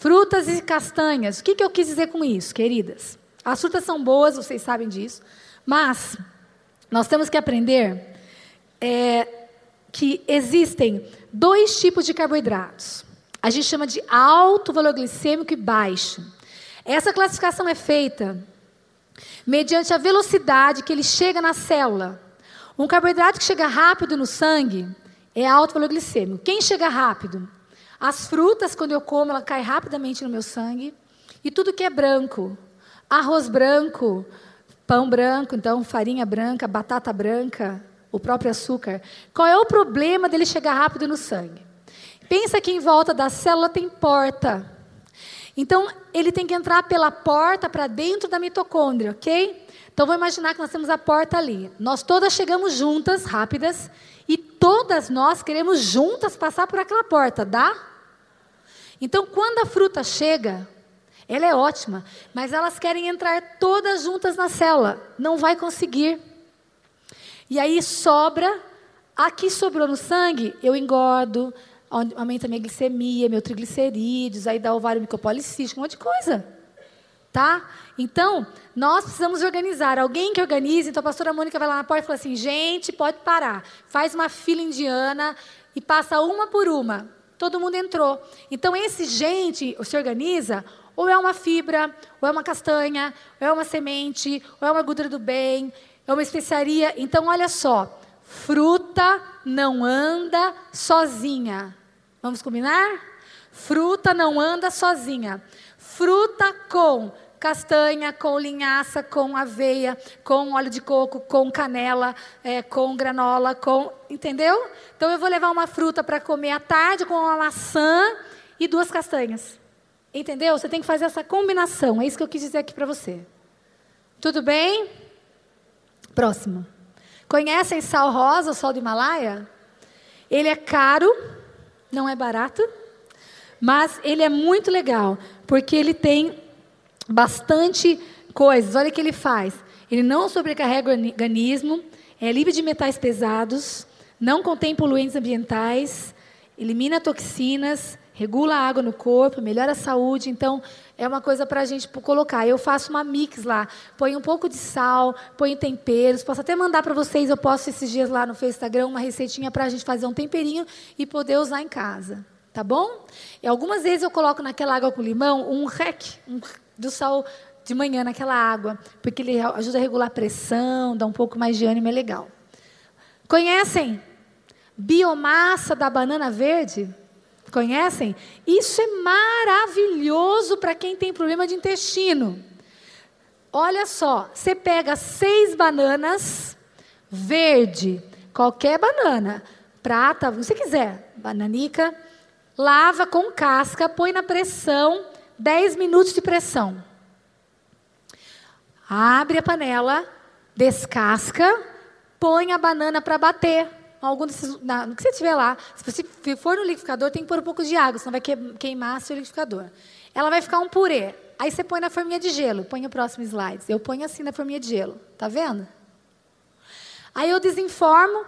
frutas e castanhas. O que, que eu quis dizer com isso, queridas? As frutas são boas, vocês sabem disso. Mas nós temos que aprender é, que existem dois tipos de carboidratos. A gente chama de alto valor glicêmico e baixo. Essa classificação é feita mediante a velocidade que ele chega na célula. Um carboidrato que chega rápido no sangue é alto valor glicêmico. Quem chega rápido? As frutas, quando eu como, ela cai rapidamente no meu sangue. E tudo que é branco. Arroz branco, pão branco, então farinha branca, batata branca, o próprio açúcar. Qual é o problema dele chegar rápido no sangue? Pensa que em volta da célula tem porta. Então, ele tem que entrar pela porta para dentro da mitocôndria, ok? Então, vou imaginar que nós temos a porta ali. Nós todas chegamos juntas, rápidas, e todas nós queremos juntas passar por aquela porta, dá? Então, quando a fruta chega, ela é ótima, mas elas querem entrar todas juntas na célula. Não vai conseguir. E aí sobra, aqui sobrou no sangue, eu engordo, aumenta minha glicemia, meu triglicerídeos, aí dá ovário micopolicístico, um monte de coisa. Tá? Então, nós precisamos organizar. Alguém que organize. Então, a pastora Mônica vai lá na porta e fala assim: gente, pode parar. Faz uma fila indiana e passa uma por uma. Todo mundo entrou. Então, esse gente se organiza ou é uma fibra, ou é uma castanha, ou é uma semente, ou é uma gordura do bem, é uma especiaria. Então, olha só. Fruta não anda sozinha. Vamos combinar? Fruta não anda sozinha. Fruta com castanha, com linhaça, com aveia, com óleo de coco, com canela, é, com granola, com. Entendeu? Então eu vou levar uma fruta para comer à tarde com uma maçã e duas castanhas. Entendeu? Você tem que fazer essa combinação. É isso que eu quis dizer aqui para você. Tudo bem? Próximo. Conhecem sal rosa, sal do Himalaia? Ele é caro, não é barato, mas ele é muito legal, porque ele tem bastante coisas. Olha o que ele faz. Ele não sobrecarrega o organismo, é livre de metais pesados, não contém poluentes ambientais, elimina toxinas, regula a água no corpo, melhora a saúde. Então, é uma coisa para a gente colocar. Eu faço uma mix lá, põe um pouco de sal, põe temperos. Posso até mandar para vocês, eu posto esses dias lá no Instagram uma receitinha para a gente fazer um temperinho e poder usar em casa. Tá bom? E algumas vezes eu coloco naquela água com limão um rec um, do sal de manhã naquela água, porque ele ajuda a regular a pressão, dá um pouco mais de ânimo, é legal. Conhecem biomassa da banana verde? Conhecem? Isso é maravilhoso para quem tem problema de intestino. Olha só, você pega seis bananas verde, qualquer banana, prata, o que você quiser, bananica, lava com casca, põe na pressão, 10 minutos de pressão. Abre a panela, descasca, põe a banana para bater algum desses, na, no que você tiver lá, se você for no liquidificador, tem que pôr um pouco de água, senão vai queimar seu liquidificador. Ela vai ficar um purê. Aí você põe na forminha de gelo. Põe o próximo slide. Eu ponho assim na forminha de gelo. Tá vendo? Aí eu desenformo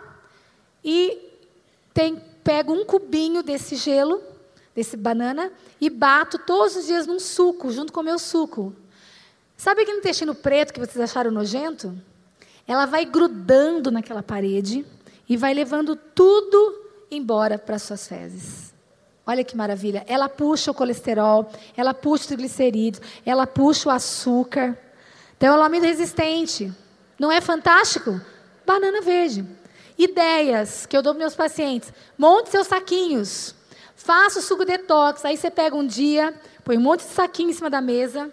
e tem, pego um cubinho desse gelo, desse banana, e bato todos os dias num suco, junto com o meu suco. Sabe aquele intestino preto que vocês acharam nojento? Ela vai grudando naquela parede e vai levando tudo embora para suas fezes. Olha que maravilha. Ela puxa o colesterol, ela puxa os triglicerídeos, ela puxa o açúcar. Então, ela é uma resistente. Não é fantástico? Banana verde. Ideias que eu dou para meus pacientes. Monte seus saquinhos. Faça o suco detox. Aí você pega um dia, põe um monte de saquinho em cima da mesa.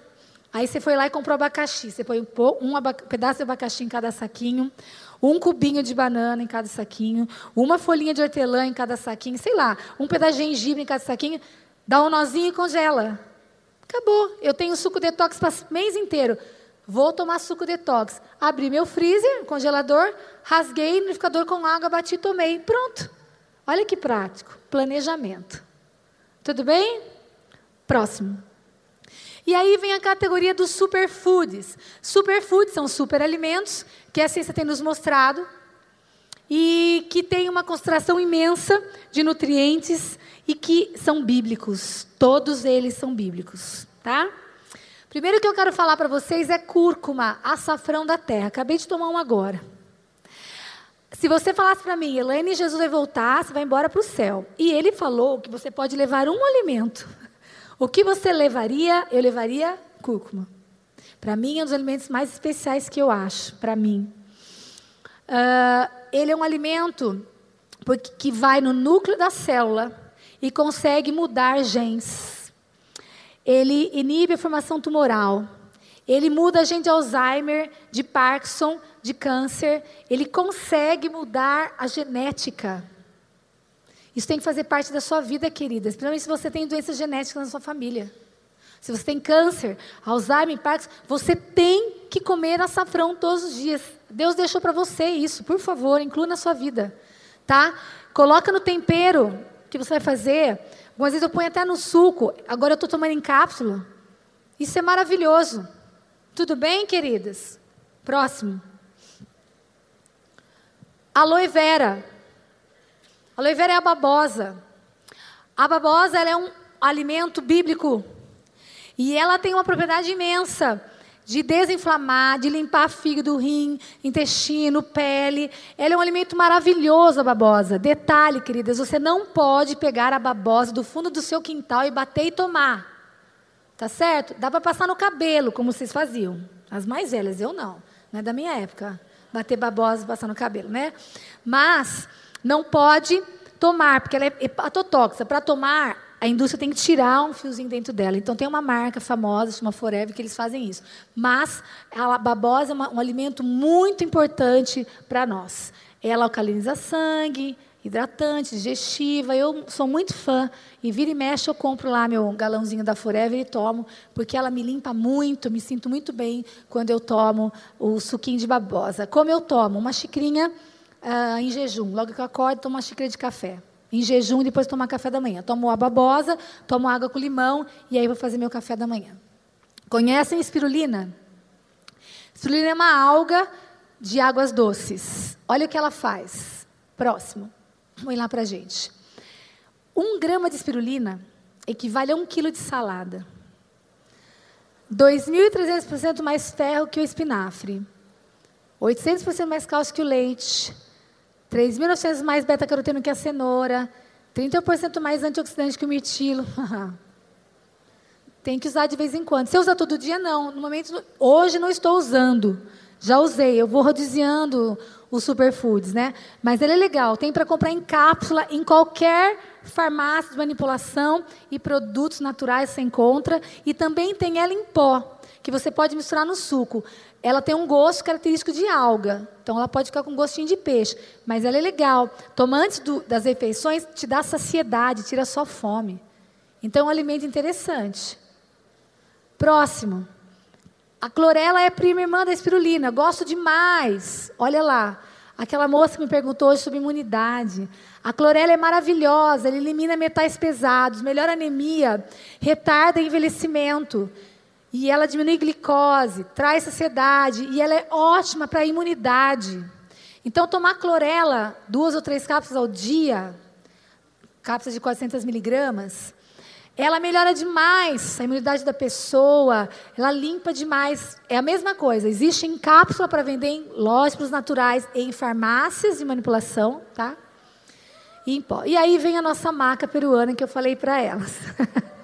Aí você foi lá e comprou abacaxi. Você põe um, um pedaço de abacaxi em cada saquinho um cubinho de banana em cada saquinho, uma folhinha de hortelã em cada saquinho, sei lá, um pedaço de gengibre em cada saquinho, dá um nozinho e congela. Acabou. Eu tenho suco detox para mês inteiro. Vou tomar suco detox. Abri meu freezer, congelador, rasguei no liquidificador com água, bati e tomei. Pronto. Olha que prático. Planejamento. Tudo bem? Próximo. E aí vem a categoria dos superfoods. Superfoods são superalimentos que a ciência tem nos mostrado e que tem uma concentração imensa de nutrientes e que são bíblicos. Todos eles são bíblicos, tá? Primeiro que eu quero falar para vocês é cúrcuma, açafrão da terra. Acabei de tomar um agora. Se você falasse para mim, Elaine, Jesus vai voltar, você vai embora para o céu. E ele falou que você pode levar um alimento o que você levaria? Eu levaria cúrcuma. Para mim, é um dos alimentos mais especiais que eu acho, para mim. Uh, ele é um alimento porque, que vai no núcleo da célula e consegue mudar genes. Ele inibe a formação tumoral. Ele muda a gente de Alzheimer, de Parkinson, de câncer. Ele consegue mudar a genética. Isso tem que fazer parte da sua vida, queridas. Principalmente se você tem doenças genéticas na sua família. Se você tem câncer, Alzheimer, Parkinson, você tem que comer açafrão todos os dias. Deus deixou para você isso, por favor, inclua na sua vida, tá? Coloca no tempero que você vai fazer. Algumas vezes eu ponho até no suco. Agora eu estou tomando em cápsula. Isso é maravilhoso. Tudo bem, queridas? Próximo. Aloe vera. Aloe vera é a babosa. A babosa é um alimento bíblico. E ela tem uma propriedade imensa de desinflamar, de limpar fígado, rim, intestino, pele. Ela é um alimento maravilhoso, a babosa. Detalhe, queridas, você não pode pegar a babosa do fundo do seu quintal e bater e tomar. Tá certo? Dá para passar no cabelo, como vocês faziam. As mais velhas, eu não. Não é da minha época. bater babosa e passar no cabelo, né? Mas não pode tomar, porque ela é hepatotóxica. Para tomar, a indústria tem que tirar um fiozinho dentro dela. Então tem uma marca famosa, chama Forever, que eles fazem isso. Mas a babosa é uma, um alimento muito importante para nós. Ela alcaliniza sangue, hidratante, digestiva. Eu sou muito fã. E vira e mexe, eu compro lá meu galãozinho da Forever e tomo, porque ela me limpa muito, me sinto muito bem quando eu tomo o suquinho de babosa. Como eu tomo? Uma xicrinha uh, em jejum. Logo que eu acordo, tomo uma xícara de café. Em jejum, depois tomar café da manhã. Tomo a babosa, tomo água com limão e aí vou fazer meu café da manhã. Conhecem espirulina? Espirulina é uma alga de águas doces. Olha o que ela faz. Próximo. Põe lá para a gente. Um grama de espirulina equivale a um quilo de salada. 2.300% mais ferro que o espinafre. 800% mais cálcio que o leite. 3.900 mais beta-caroteno que a cenoura. 30% mais antioxidante que o mirtilo. Tem que usar de vez em quando. Se usa todo dia, não. No momento, hoje não estou usando. Já usei. Eu vou rodiziando os superfoods, né? Mas ele é legal. Tem para comprar em cápsula em qualquer farmácia de manipulação e produtos naturais você encontra. E também tem ela em pó, que você pode misturar no suco. Ela tem um gosto característico de alga, então ela pode ficar com gostinho de peixe, mas ela é legal. Toma antes do, das refeições, te dá saciedade, tira só fome. Então é um alimento interessante. Próximo. A clorela é prima irmã da espirulina. Gosto demais. Olha lá. Aquela moça que me perguntou hoje sobre imunidade. A clorela é maravilhosa, ela elimina metais pesados, melhora anemia, retarda envelhecimento. E ela diminui glicose, traz saciedade e ela é ótima para a imunidade. Então, tomar clorela, duas ou três cápsulas ao dia, cápsulas de 400 miligramas, ela melhora demais a imunidade da pessoa, ela limpa demais. É a mesma coisa, existe em cápsula para vender em lojas naturais em farmácias de manipulação, tá? E, e aí vem a nossa maca peruana que eu falei para elas.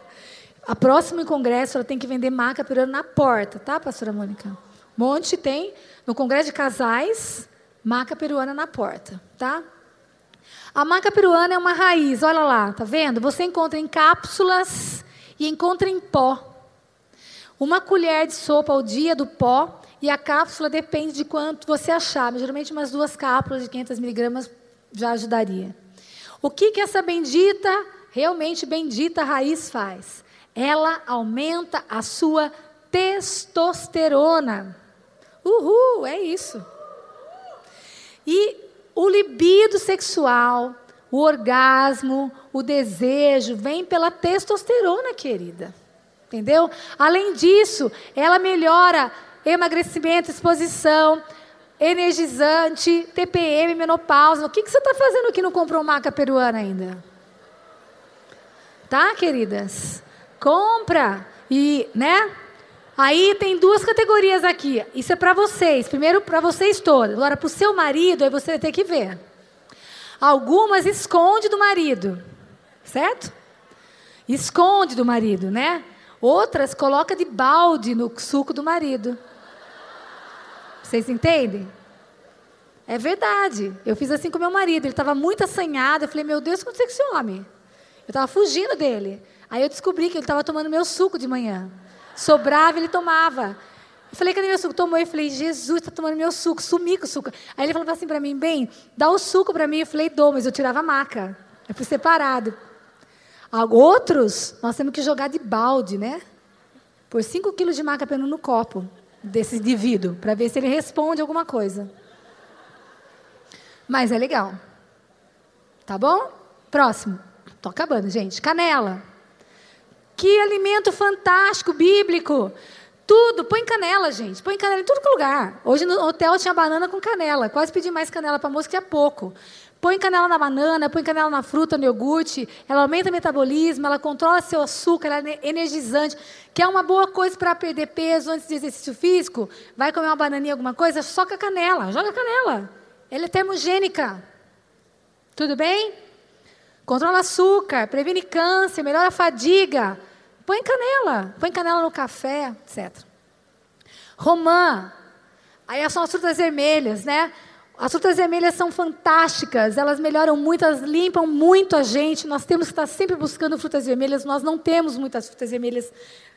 A próxima congresso ela tem que vender maca peruana na porta, tá, pastora Mônica? Monte tem no congresso de casais maca peruana na porta, tá? A maca peruana é uma raiz, olha lá, tá vendo? Você encontra em cápsulas e encontra em pó. Uma colher de sopa ao dia do pó e a cápsula depende de quanto você achar. Geralmente umas duas cápsulas de 500 miligramas já ajudaria. O que que essa bendita, realmente bendita raiz faz? Ela aumenta a sua testosterona. Uhul, é isso. E o libido sexual, o orgasmo, o desejo, vem pela testosterona, querida. Entendeu? Além disso, ela melhora emagrecimento, exposição, energizante, TPM, menopausa. O que, que você está fazendo que não comprou maca peruana ainda? Tá, queridas? Compra e, né? Aí tem duas categorias aqui. Isso é para vocês. Primeiro para vocês todos. Agora para o seu marido, aí você vai ter que ver. Algumas esconde do marido, certo? Esconde do marido, né? Outras coloca de balde no suco do marido. Vocês entendem? É verdade. Eu fiz assim com meu marido. Ele estava muito assanhado. Eu falei, meu Deus, o que aconteceu com esse homem? Eu estava fugindo dele. Aí eu descobri que ele estava tomando meu suco de manhã. Sobrava, ele tomava. Eu falei, cadê meu suco? Tomou. Eu falei, Jesus, está tomando meu suco. Sumi com o suco. Aí ele falou assim para mim, bem, dá o suco para mim. Eu falei, dou, mas eu tirava a maca. Eu fui separado. Outros, nós temos que jogar de balde, né? Por 5 quilos de maca pelo no copo desse indivíduo, para ver se ele responde alguma coisa. Mas é legal. Tá bom? Próximo. Tô acabando, gente. Canela. Que alimento fantástico, bíblico. Tudo, põe canela, gente. Põe canela em todo lugar. Hoje no hotel tinha banana com canela. Quase pedi mais canela para moça que é pouco. Põe canela na banana, põe canela na fruta, no iogurte. Ela aumenta o metabolismo, ela controla seu açúcar, ela é energizante. Que é uma boa coisa para perder peso antes de exercício físico. Vai comer uma bananinha, alguma coisa, soca canela, joga canela. Ela é termogênica. Tudo bem? Controla açúcar, previne câncer, melhora a fadiga. Põe canela, põe canela no café, etc. Romã, Aí são as frutas vermelhas, né? As frutas vermelhas são fantásticas, elas melhoram muito, elas limpam muito a gente. Nós temos que estar sempre buscando frutas vermelhas. Nós não temos muitas frutas vermelhas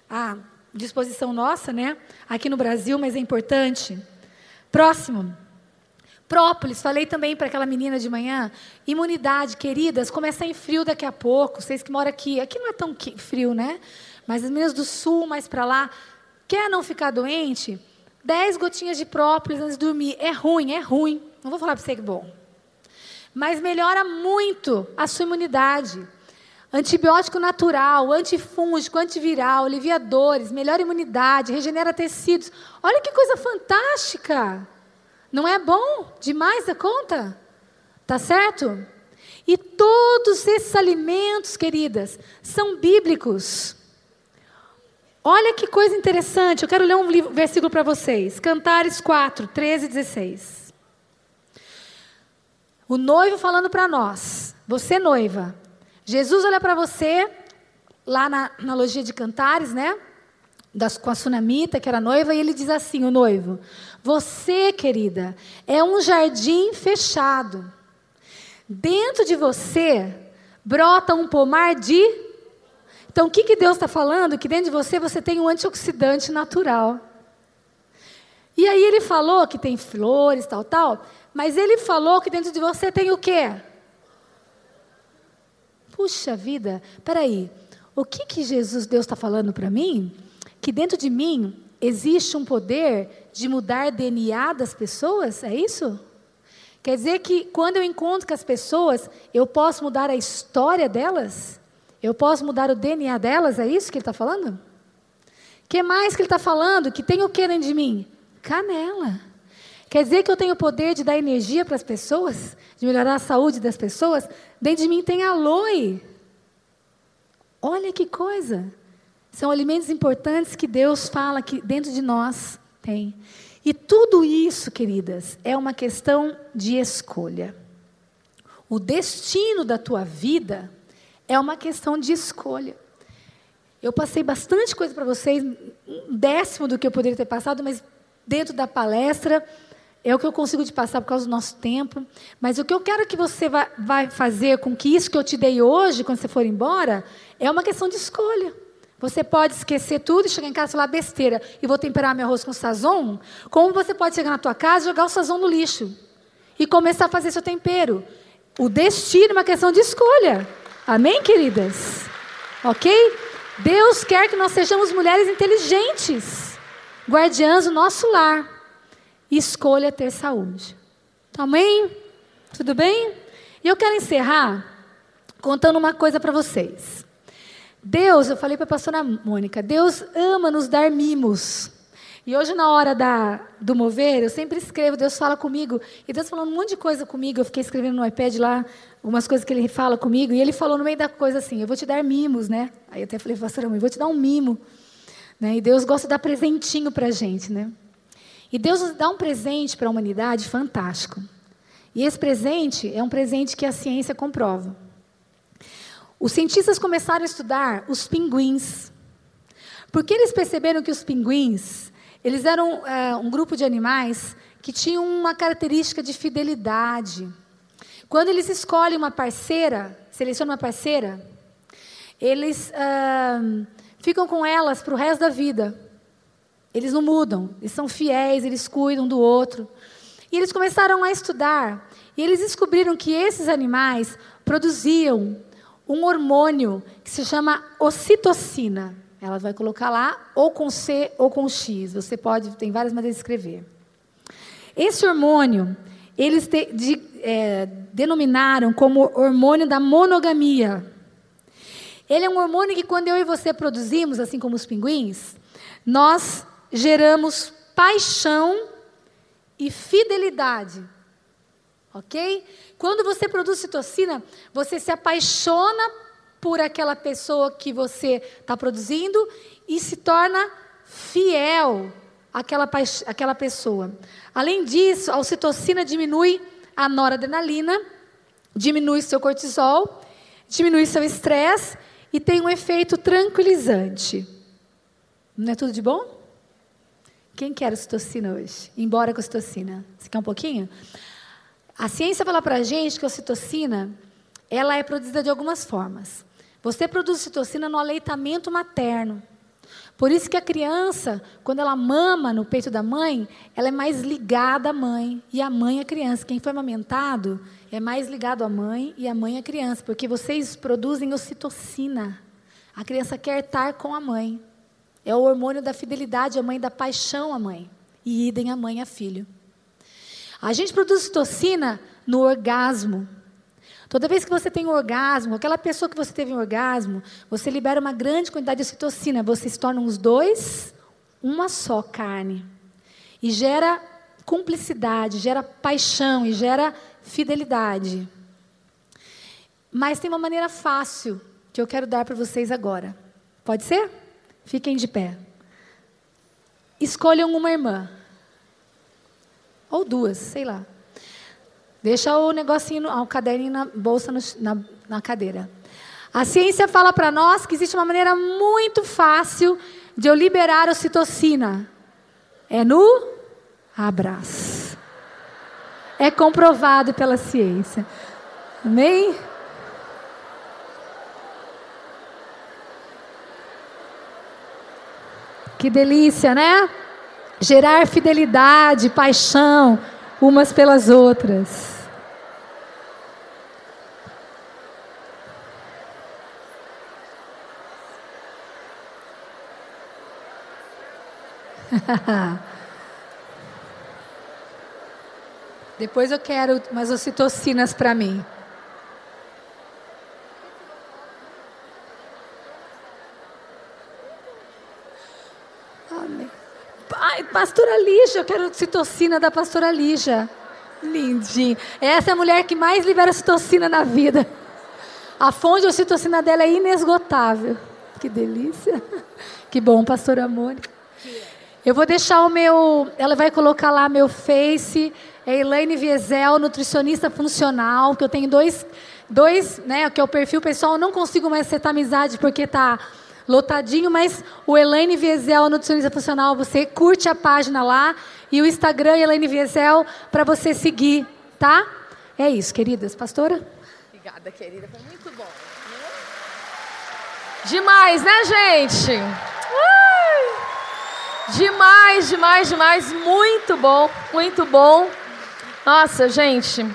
à disposição nossa, né? Aqui no Brasil, mas é importante. Próximo. Própolis, falei também para aquela menina de manhã. Imunidade, queridas, começa em frio daqui a pouco. Vocês que moram aqui, aqui não é tão frio, né? Mas as meninas do sul, mais para lá, quer não ficar doente? Dez gotinhas de própolis antes de dormir. É ruim, é ruim. Não vou falar para você que é bom. Mas melhora muito a sua imunidade. Antibiótico natural, antifúngico, antiviral, alivia dores, melhora a imunidade, regenera tecidos. Olha que coisa fantástica! Não é bom demais da conta? Tá certo? E todos esses alimentos, queridas, são bíblicos. Olha que coisa interessante. Eu quero ler um livro, versículo para vocês. Cantares 4, 13 e 16. O noivo falando para nós, você noiva, Jesus olha para você, lá na analogia de Cantares, né? Das, com a sunamita, que era noiva, e ele diz assim: o noivo, você, querida, é um jardim fechado. Dentro de você brota um pomar de. Então, o que, que Deus está falando? Que dentro de você você tem um antioxidante natural. E aí ele falou que tem flores, tal, tal. Mas ele falou que dentro de você tem o quê? Puxa vida, peraí. O que, que Jesus, Deus está falando para mim? Que dentro de mim existe um poder de mudar DNA das pessoas? É isso? Quer dizer que quando eu encontro com as pessoas, eu posso mudar a história delas? Eu posso mudar o DNA delas? É isso que ele está falando? O que mais que ele está falando? Que tem o que dentro de mim? Canela. Quer dizer que eu tenho o poder de dar energia para as pessoas, de melhorar a saúde das pessoas? Dentro de mim tem aloe. Olha que coisa. São alimentos importantes que Deus fala que dentro de nós tem. E tudo isso, queridas, é uma questão de escolha. O destino da tua vida é uma questão de escolha. Eu passei bastante coisa para vocês, um décimo do que eu poderia ter passado, mas dentro da palestra é o que eu consigo te passar por causa do nosso tempo. Mas o que eu quero que você vai, vai fazer com que isso que eu te dei hoje, quando você for embora, é uma questão de escolha. Você pode esquecer tudo e chegar em casa e falar besteira e vou temperar meu arroz com sazon, como você pode chegar na tua casa e jogar o sazon no lixo e começar a fazer seu tempero. O destino é uma questão de escolha. Amém, queridas? Ok? Deus quer que nós sejamos mulheres inteligentes, guardiãs do nosso lar escolha ter saúde. Amém? Tudo bem? E eu quero encerrar contando uma coisa para vocês. Deus, eu falei para a pastora Mônica, Deus ama nos dar mimos. E hoje, na hora da, do mover, eu sempre escrevo, Deus fala comigo. E Deus falando um monte de coisa comigo. Eu fiquei escrevendo no iPad lá, umas coisas que ele fala comigo. E ele falou no meio da coisa assim: Eu vou te dar mimos, né? Aí eu até falei, pastora Mônica, vou te dar um mimo. Né? E Deus gosta de dar presentinho para a gente, né? E Deus nos dá um presente para a humanidade fantástico. E esse presente é um presente que a ciência comprova. Os cientistas começaram a estudar os pinguins. Porque eles perceberam que os pinguins, eles eram é, um grupo de animais que tinham uma característica de fidelidade. Quando eles escolhem uma parceira, selecionam uma parceira, eles uh, ficam com elas para o resto da vida. Eles não mudam, eles são fiéis, eles cuidam do outro. E eles começaram a estudar, e eles descobriram que esses animais produziam um hormônio que se chama ocitocina. Ela vai colocar lá ou com C ou com X. Você pode, tem várias maneiras de escrever. Esse hormônio, eles de, de, é, denominaram como hormônio da monogamia. Ele é um hormônio que quando eu e você produzimos, assim como os pinguins, nós geramos paixão e fidelidade. Ok? Quando você produz citocina, você se apaixona por aquela pessoa que você está produzindo e se torna fiel àquela, àquela pessoa. Além disso, a ocitocina diminui a noradrenalina, diminui seu cortisol, diminui seu estresse e tem um efeito tranquilizante. Não é tudo de bom? Quem quer ocitocina hoje? Embora com ocitocina. Você quer um pouquinho? A ciência fala para a gente que a ocitocina ela é produzida de algumas formas. Você produz ocitocina no aleitamento materno. Por isso que a criança, quando ela mama no peito da mãe, ela é mais ligada à mãe e a mãe à criança. Quem foi amamentado é mais ligado à mãe e a mãe à criança, porque vocês produzem ocitocina. A criança quer estar com a mãe. É o hormônio da fidelidade, a mãe da paixão à mãe. E idem a mãe a filho. A gente produz ocitocina no orgasmo. Toda vez que você tem um orgasmo, aquela pessoa que você teve um orgasmo, você libera uma grande quantidade de ocitocina. Você se torna os dois uma só carne. E gera cumplicidade, gera paixão e gera fidelidade. Mas tem uma maneira fácil que eu quero dar para vocês agora. Pode ser? Fiquem de pé. Escolham uma irmã. Ou duas, sei lá. Deixa o negocinho, o caderninho na bolsa, no, na, na cadeira. A ciência fala para nós que existe uma maneira muito fácil de eu liberar ocitocina. É no abraço. É comprovado pela ciência. Amém? Que delícia, né? Gerar fidelidade, paixão umas pelas outras. Depois eu quero umas ocitocinas para mim. Pastora Lígia, eu quero citocina da pastora Lígia. Lindinho. Essa é a mulher que mais libera citocina na vida. A fonte de ocitocina dela é inesgotável. Que delícia. Que bom, pastora Mônica. Eu vou deixar o meu. Ela vai colocar lá meu Face. É Elaine Viesel, nutricionista funcional. Que eu tenho dois, dois, né? Que é o perfil pessoal. Eu não consigo mais acertar amizade porque tá lotadinho, mas o Elaine Viesel, nutricionista funcional, você curte a página lá e o Instagram Elaine Viesel para você seguir, tá? É isso, queridas. Pastora? Obrigada, querida. Foi muito bom. Demais, né, gente? Demais, demais, demais. Muito bom, muito bom. Nossa, gente,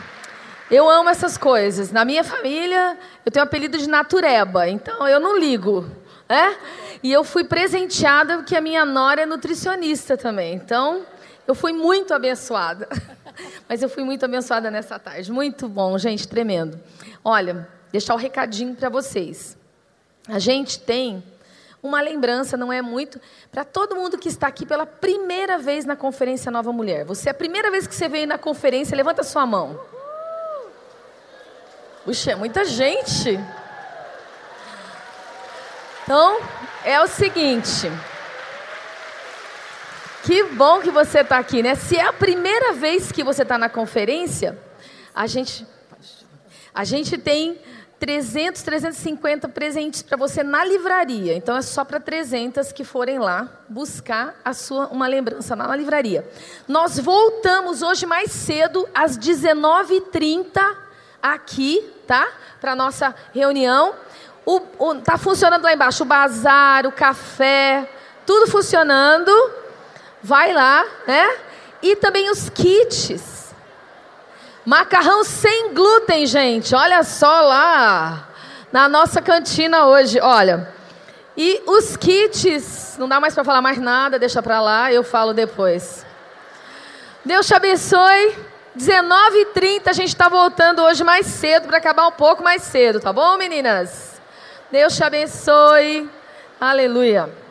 eu amo essas coisas. Na minha família, eu tenho o apelido de Natureba, então eu não ligo. É? E eu fui presenteada porque a minha nora é nutricionista também. Então, eu fui muito abençoada. Mas eu fui muito abençoada nessa tarde. Muito bom, gente, tremendo. Olha, deixar o um recadinho para vocês. A gente tem uma lembrança, não é muito, para todo mundo que está aqui pela primeira vez na Conferência Nova Mulher. Você é a primeira vez que você veio na conferência, levanta sua mão. Puxa, é muita gente. Então, é o seguinte. Que bom que você está aqui, né? Se é a primeira vez que você está na conferência, a gente, a gente tem 300, 350 presentes para você na livraria. Então é só para 300 que forem lá buscar a sua uma lembrança na livraria. Nós voltamos hoje mais cedo às 19h30 aqui, tá? Para nossa reunião. O, o, tá funcionando lá embaixo o bazar, o café, tudo funcionando. Vai lá, né? E também os kits. Macarrão sem glúten, gente. Olha só lá na nossa cantina hoje, olha. E os kits, não dá mais para falar mais nada, deixa para lá, eu falo depois. Deus te abençoe. 19h30 a gente está voltando hoje mais cedo para acabar um pouco mais cedo, tá bom, meninas? Deus te abençoe. Aleluia.